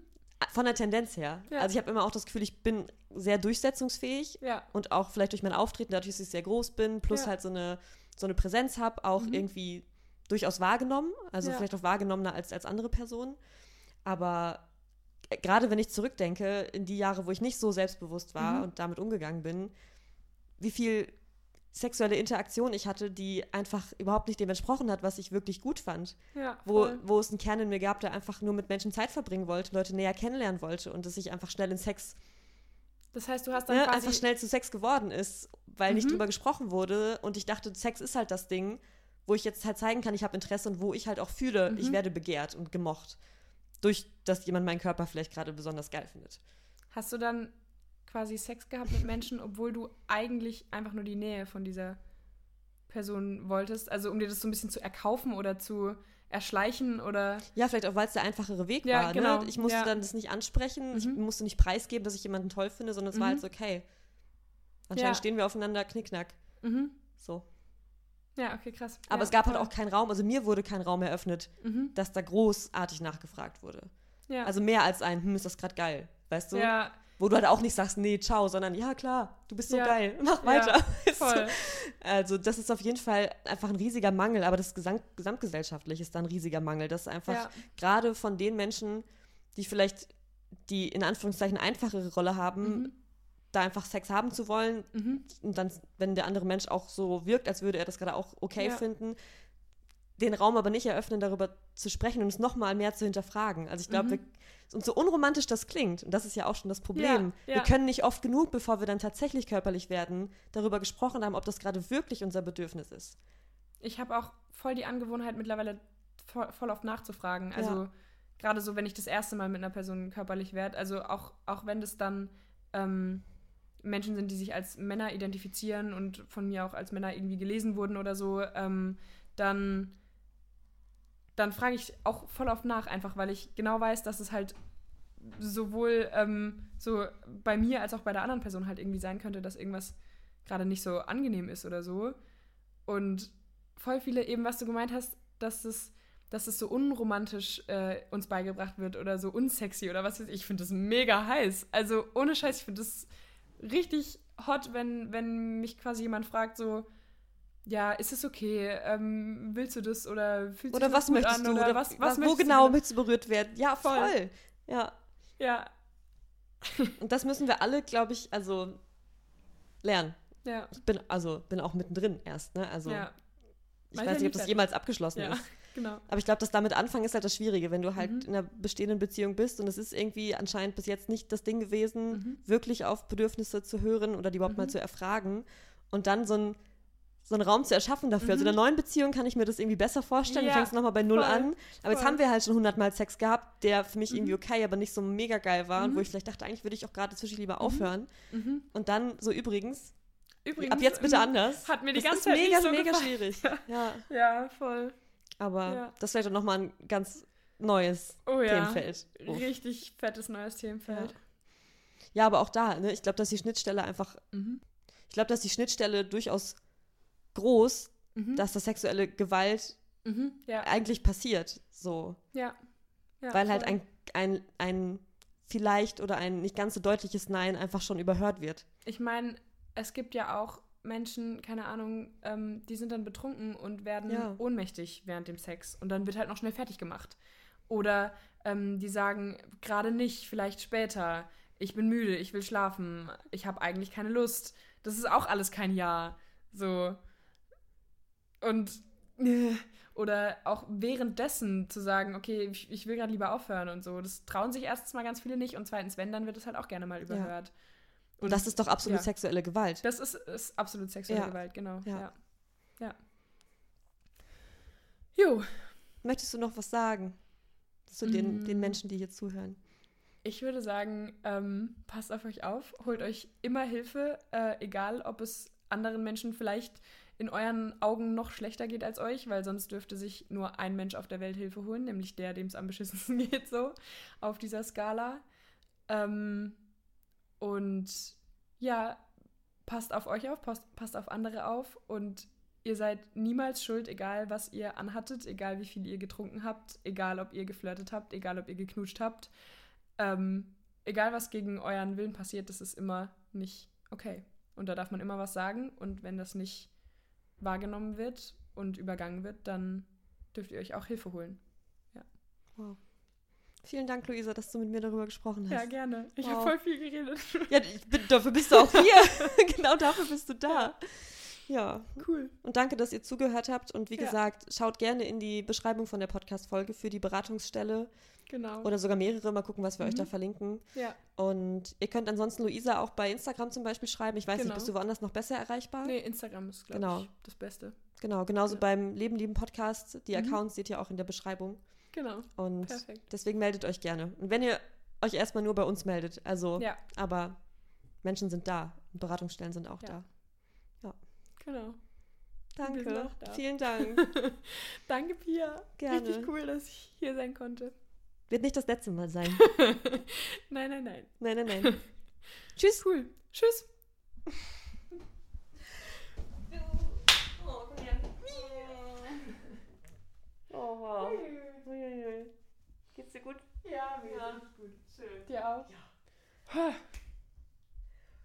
Speaker 2: von der Tendenz her. Ja. Also ich habe immer auch das Gefühl, ich bin sehr durchsetzungsfähig und auch vielleicht durch mein Auftreten, dadurch, dass ich sehr groß bin, plus halt so eine, so eine Präsenz habe, auch mhm. irgendwie durchaus wahrgenommen, also vielleicht auch wahrgenommener als, als andere Personen. Aber gerade wenn ich zurückdenke, in die Jahre, wo ich nicht so selbstbewusst war mhm. und damit umgegangen bin, wie viel sexuelle Interaktion ich hatte, die einfach überhaupt nicht dem entsprochen hat, was ich wirklich gut fand. Ja, wo, wo es einen Kern in mir gab, der einfach nur mit Menschen Zeit verbringen wollte, Leute näher kennenlernen wollte und dass ich einfach schnell in Sex.
Speaker 1: Das heißt, du hast dann
Speaker 2: ne, einfach schnell zu Sex geworden ist, weil mhm. nicht drüber gesprochen wurde und ich dachte, Sex ist halt das Ding, wo ich jetzt halt zeigen kann, ich habe Interesse und wo ich halt auch fühle, mhm. ich werde begehrt und gemocht durch dass jemand meinen Körper vielleicht gerade besonders geil findet.
Speaker 1: Hast du dann quasi Sex gehabt mit Menschen, obwohl du eigentlich einfach nur die Nähe von dieser Person wolltest? Also um dir das so ein bisschen zu erkaufen oder zu erschleichen oder.
Speaker 2: Ja, vielleicht auch, weil es der einfachere Weg ja, war. Ne? Genau. Ne? Ich musste ja. dann das nicht ansprechen, mhm. ich musste nicht preisgeben, dass ich jemanden toll finde, sondern es mhm. war halt so, okay. Anscheinend ja. stehen wir aufeinander, knickknack. Mhm. So.
Speaker 1: Ja, okay, krass.
Speaker 2: Aber
Speaker 1: ja,
Speaker 2: es gab halt voll. halt auch keinen Raum, also mir wurde kein Raum eröffnet, mhm. dass da großartig nachgefragt wurde. Ja. Also mehr als ein, hm, ist das gerade geil, weißt du?
Speaker 1: Ja,
Speaker 2: wo du halt auch nicht sagst, nee, ciao, sondern ja, klar, du bist so geil, mach weiter.
Speaker 1: Voll.
Speaker 2: Also das ist auf jeden Fall einfach ein riesiger Mangel, aber das Gesamt gesamtgesellschaftlich ist da ein riesiger Mangel, dass einfach gerade von den Menschen, die vielleicht die in Anführungszeichen einfachere Rolle haben,
Speaker 1: Mhm.
Speaker 2: Da einfach Sex haben zu wollen
Speaker 1: Mhm.
Speaker 2: und dann, wenn der andere Mensch auch so wirkt, als würde er das gerade auch okay
Speaker 1: Ja.
Speaker 2: finden, den Raum aber nicht eröffnen, darüber zu sprechen und es nochmal mehr zu hinterfragen. Also ich glaube,
Speaker 1: Mhm.
Speaker 2: und so unromantisch das klingt, und das ist ja auch schon das Problem,
Speaker 1: Ja, ja.
Speaker 2: wir können nicht oft genug, bevor wir dann tatsächlich körperlich werden, darüber gesprochen haben, ob das gerade wirklich unser Bedürfnis ist.
Speaker 1: Ich habe auch voll die Angewohnheit mittlerweile voll, voll oft nachzufragen. Also
Speaker 2: Ja.
Speaker 1: gerade so, wenn ich das erste Mal mit einer Person körperlich werde, also auch, auch wenn das dann ähm, Menschen sind, die sich als Männer identifizieren und von mir auch als Männer irgendwie gelesen wurden oder so, ähm, dann, dann frage ich auch voll oft nach, einfach weil ich genau weiß, dass es halt sowohl ähm, so bei mir als auch bei der anderen Person halt irgendwie sein könnte, dass irgendwas gerade nicht so angenehm ist oder so. Und voll viele, eben was du gemeint hast, dass es, dass es so unromantisch äh, uns beigebracht wird oder so unsexy oder was weiß ich. Ich finde das mega heiß. Also ohne Scheiß, ich finde das richtig hot, wenn, wenn mich quasi jemand fragt, so, ja, ist es okay? Ähm, willst du das oder fühlst
Speaker 2: Oder was
Speaker 1: das gut
Speaker 2: möchtest
Speaker 1: an?
Speaker 2: du?
Speaker 1: Oder,
Speaker 2: Oder
Speaker 1: was, was
Speaker 2: was, wo
Speaker 1: möchtest du
Speaker 2: genau
Speaker 1: bitte?
Speaker 2: möchtest du berührt werden? Ja, voll.
Speaker 1: Voll.
Speaker 2: Ja.
Speaker 1: Ja,
Speaker 2: Und das müssen wir alle, glaube ich, also lernen.
Speaker 1: ja,
Speaker 2: Ich bin, also, bin auch mittendrin erst, ne? Also,
Speaker 1: ja,
Speaker 2: ich
Speaker 1: Weiß
Speaker 2: weiß nicht, ob das jemals abgeschlossen
Speaker 1: ja,
Speaker 2: ist.
Speaker 1: Genau.
Speaker 2: Aber ich glaube, das damit anfangen ist halt das Schwierige, wenn du halt
Speaker 1: Mhm.
Speaker 2: in einer bestehenden Beziehung bist und es ist irgendwie anscheinend bis jetzt nicht das Ding gewesen,
Speaker 1: Mhm.
Speaker 2: wirklich auf Bedürfnisse zu hören oder die überhaupt mal
Speaker 1: Mhm.
Speaker 2: zu erfragen und dann so ein so einen Raum zu erschaffen dafür. Also in
Speaker 1: Mhm.
Speaker 2: einer neuen Beziehung kann ich mir das irgendwie besser vorstellen.
Speaker 1: Ja,
Speaker 2: du fängst nochmal bei Null
Speaker 1: voll,
Speaker 2: an. Aber jetzt
Speaker 1: voll.
Speaker 2: haben wir halt schon hundertmal Sex gehabt, der für mich irgendwie
Speaker 1: Mhm.
Speaker 2: okay, aber nicht so mega geil war. Und wo
Speaker 1: Mhm.
Speaker 2: ich vielleicht dachte, eigentlich würde ich auch gerade zwischen lieber aufhören.
Speaker 1: Mhm.
Speaker 2: Und dann so übrigens,
Speaker 1: Übrigens,
Speaker 2: ab jetzt bitte
Speaker 1: ähm,
Speaker 2: anders.
Speaker 1: Hat mir die
Speaker 2: das
Speaker 1: ganze
Speaker 2: ist
Speaker 1: Zeit
Speaker 2: mega,
Speaker 1: so
Speaker 2: mega
Speaker 1: gefallen.
Speaker 2: schwierig. Ja,
Speaker 1: Ja, voll.
Speaker 2: Aber
Speaker 1: Ja.
Speaker 2: das wäre dann nochmal ein ganz neues
Speaker 1: Oh ja.
Speaker 2: Themenfeld. Uff.
Speaker 1: Richtig fettes neues Themenfeld.
Speaker 2: Ja, aber auch da, ne, ich glaube, dass die Schnittstelle einfach,
Speaker 1: Mhm.
Speaker 2: ich glaube, dass die Schnittstelle durchaus groß,
Speaker 1: Mhm.
Speaker 2: dass das sexuelle Gewalt
Speaker 1: Mhm. Ja.
Speaker 2: eigentlich passiert, so.
Speaker 1: Ja. ja.
Speaker 2: weil halt
Speaker 1: voll.
Speaker 2: ein, ein, ein vielleicht oder ein nicht ganz so deutliches Nein einfach schon überhört wird.
Speaker 1: Ich meine, es gibt ja auch Menschen, keine Ahnung, ähm, die sind dann betrunken und werden
Speaker 2: Ja.
Speaker 1: ohnmächtig während dem Sex und dann wird halt noch schnell fertig gemacht. Oder ähm, die sagen, gerade nicht, vielleicht später. Ich bin müde, ich will schlafen, ich habe eigentlich keine Lust. Das ist auch alles kein Ja. So. Und. Oder auch währenddessen zu sagen, okay, ich, ich will gerade lieber aufhören und so. Das trauen sich erstens mal ganz viele nicht und zweitens, wenn, dann wird es halt auch gerne mal überhört.
Speaker 2: Und das ist doch absolut
Speaker 1: ja.
Speaker 2: sexuelle Gewalt.
Speaker 1: Das ist, ist absolut sexuelle
Speaker 2: Ja.
Speaker 1: Gewalt, genau.
Speaker 2: Ja.
Speaker 1: Ja. Jo,
Speaker 2: Möchtest du noch was sagen zu den,
Speaker 1: Mm.
Speaker 2: den Menschen, die hier zuhören?
Speaker 1: ich würde sagen, ähm, passt auf euch auf, holt euch immer Hilfe, äh, egal ob es anderen Menschen vielleicht in euren Augen noch schlechter geht als euch, weil sonst dürfte sich nur ein Mensch auf der Welt Hilfe holen, nämlich der, dem es am beschissensten geht, so auf dieser Skala. Ähm, und ja, passt auf euch auf, passt, passt auf andere auf und ihr seid niemals schuld, egal was ihr anhattet, egal wie viel ihr getrunken habt, egal ob ihr geflirtet habt, egal ob ihr geknutscht habt. Ähm, egal was gegen euren Willen passiert, das ist immer nicht okay. Und da darf man immer was sagen und wenn das nicht wahrgenommen wird und übergangen wird, dann dürft ihr euch auch Hilfe holen.
Speaker 2: Wow. Vielen Dank, Luisa, dass du mit mir darüber gesprochen
Speaker 1: Ja,
Speaker 2: hast.
Speaker 1: gerne. Ich
Speaker 2: Wow.
Speaker 1: habe voll viel geredet.
Speaker 2: Ja, bin, dafür bist du auch hier. genau dafür bist du da. Ja,
Speaker 1: Cool.
Speaker 2: und danke, dass ihr zugehört habt. Und wie
Speaker 1: Ja.
Speaker 2: gesagt, schaut gerne in die Beschreibung von der Podcast-Folge für die Beratungsstelle
Speaker 1: Genau.
Speaker 2: oder sogar mehrere. Mal gucken, was wir euch
Speaker 1: Mhm.
Speaker 2: da verlinken.
Speaker 1: ja.
Speaker 2: Und ihr könnt ansonsten Luisa auch bei Instagram zum Beispiel schreiben. Ich weiß
Speaker 1: Genau.
Speaker 2: nicht, bist du woanders noch besser erreichbar?
Speaker 1: Nee, Instagram ist, glaube
Speaker 2: Genau.
Speaker 1: ich, das Beste.
Speaker 2: Genau, genauso
Speaker 1: Ja.
Speaker 2: beim Leben lieben Podcast. Die
Speaker 1: Mhm.
Speaker 2: Accounts seht ihr auch in der Beschreibung.
Speaker 1: Genau.
Speaker 2: Und
Speaker 1: Perfekt.
Speaker 2: deswegen meldet euch gerne. Und wenn ihr euch erstmal nur bei uns meldet, also,
Speaker 1: ja.
Speaker 2: aber Menschen sind da Beratungsstellen sind auch
Speaker 1: ja.
Speaker 2: da. Ja.
Speaker 1: Genau.
Speaker 2: Danke.
Speaker 1: Da.
Speaker 2: Vielen Dank.
Speaker 1: Danke, Pia.
Speaker 2: Gerne.
Speaker 1: Richtig cool, dass ich hier sein konnte.
Speaker 2: Wird nicht das letzte Mal sein.
Speaker 1: nein, nein, nein.
Speaker 2: Nein, nein, nein. Tschüss.
Speaker 1: Cool. Tschüss.
Speaker 2: Oh. komm her. Oh, wow. Geht's dir gut?
Speaker 1: Ja, mir ja. geht's
Speaker 2: gut. Schön.
Speaker 1: Dir auch? Ja.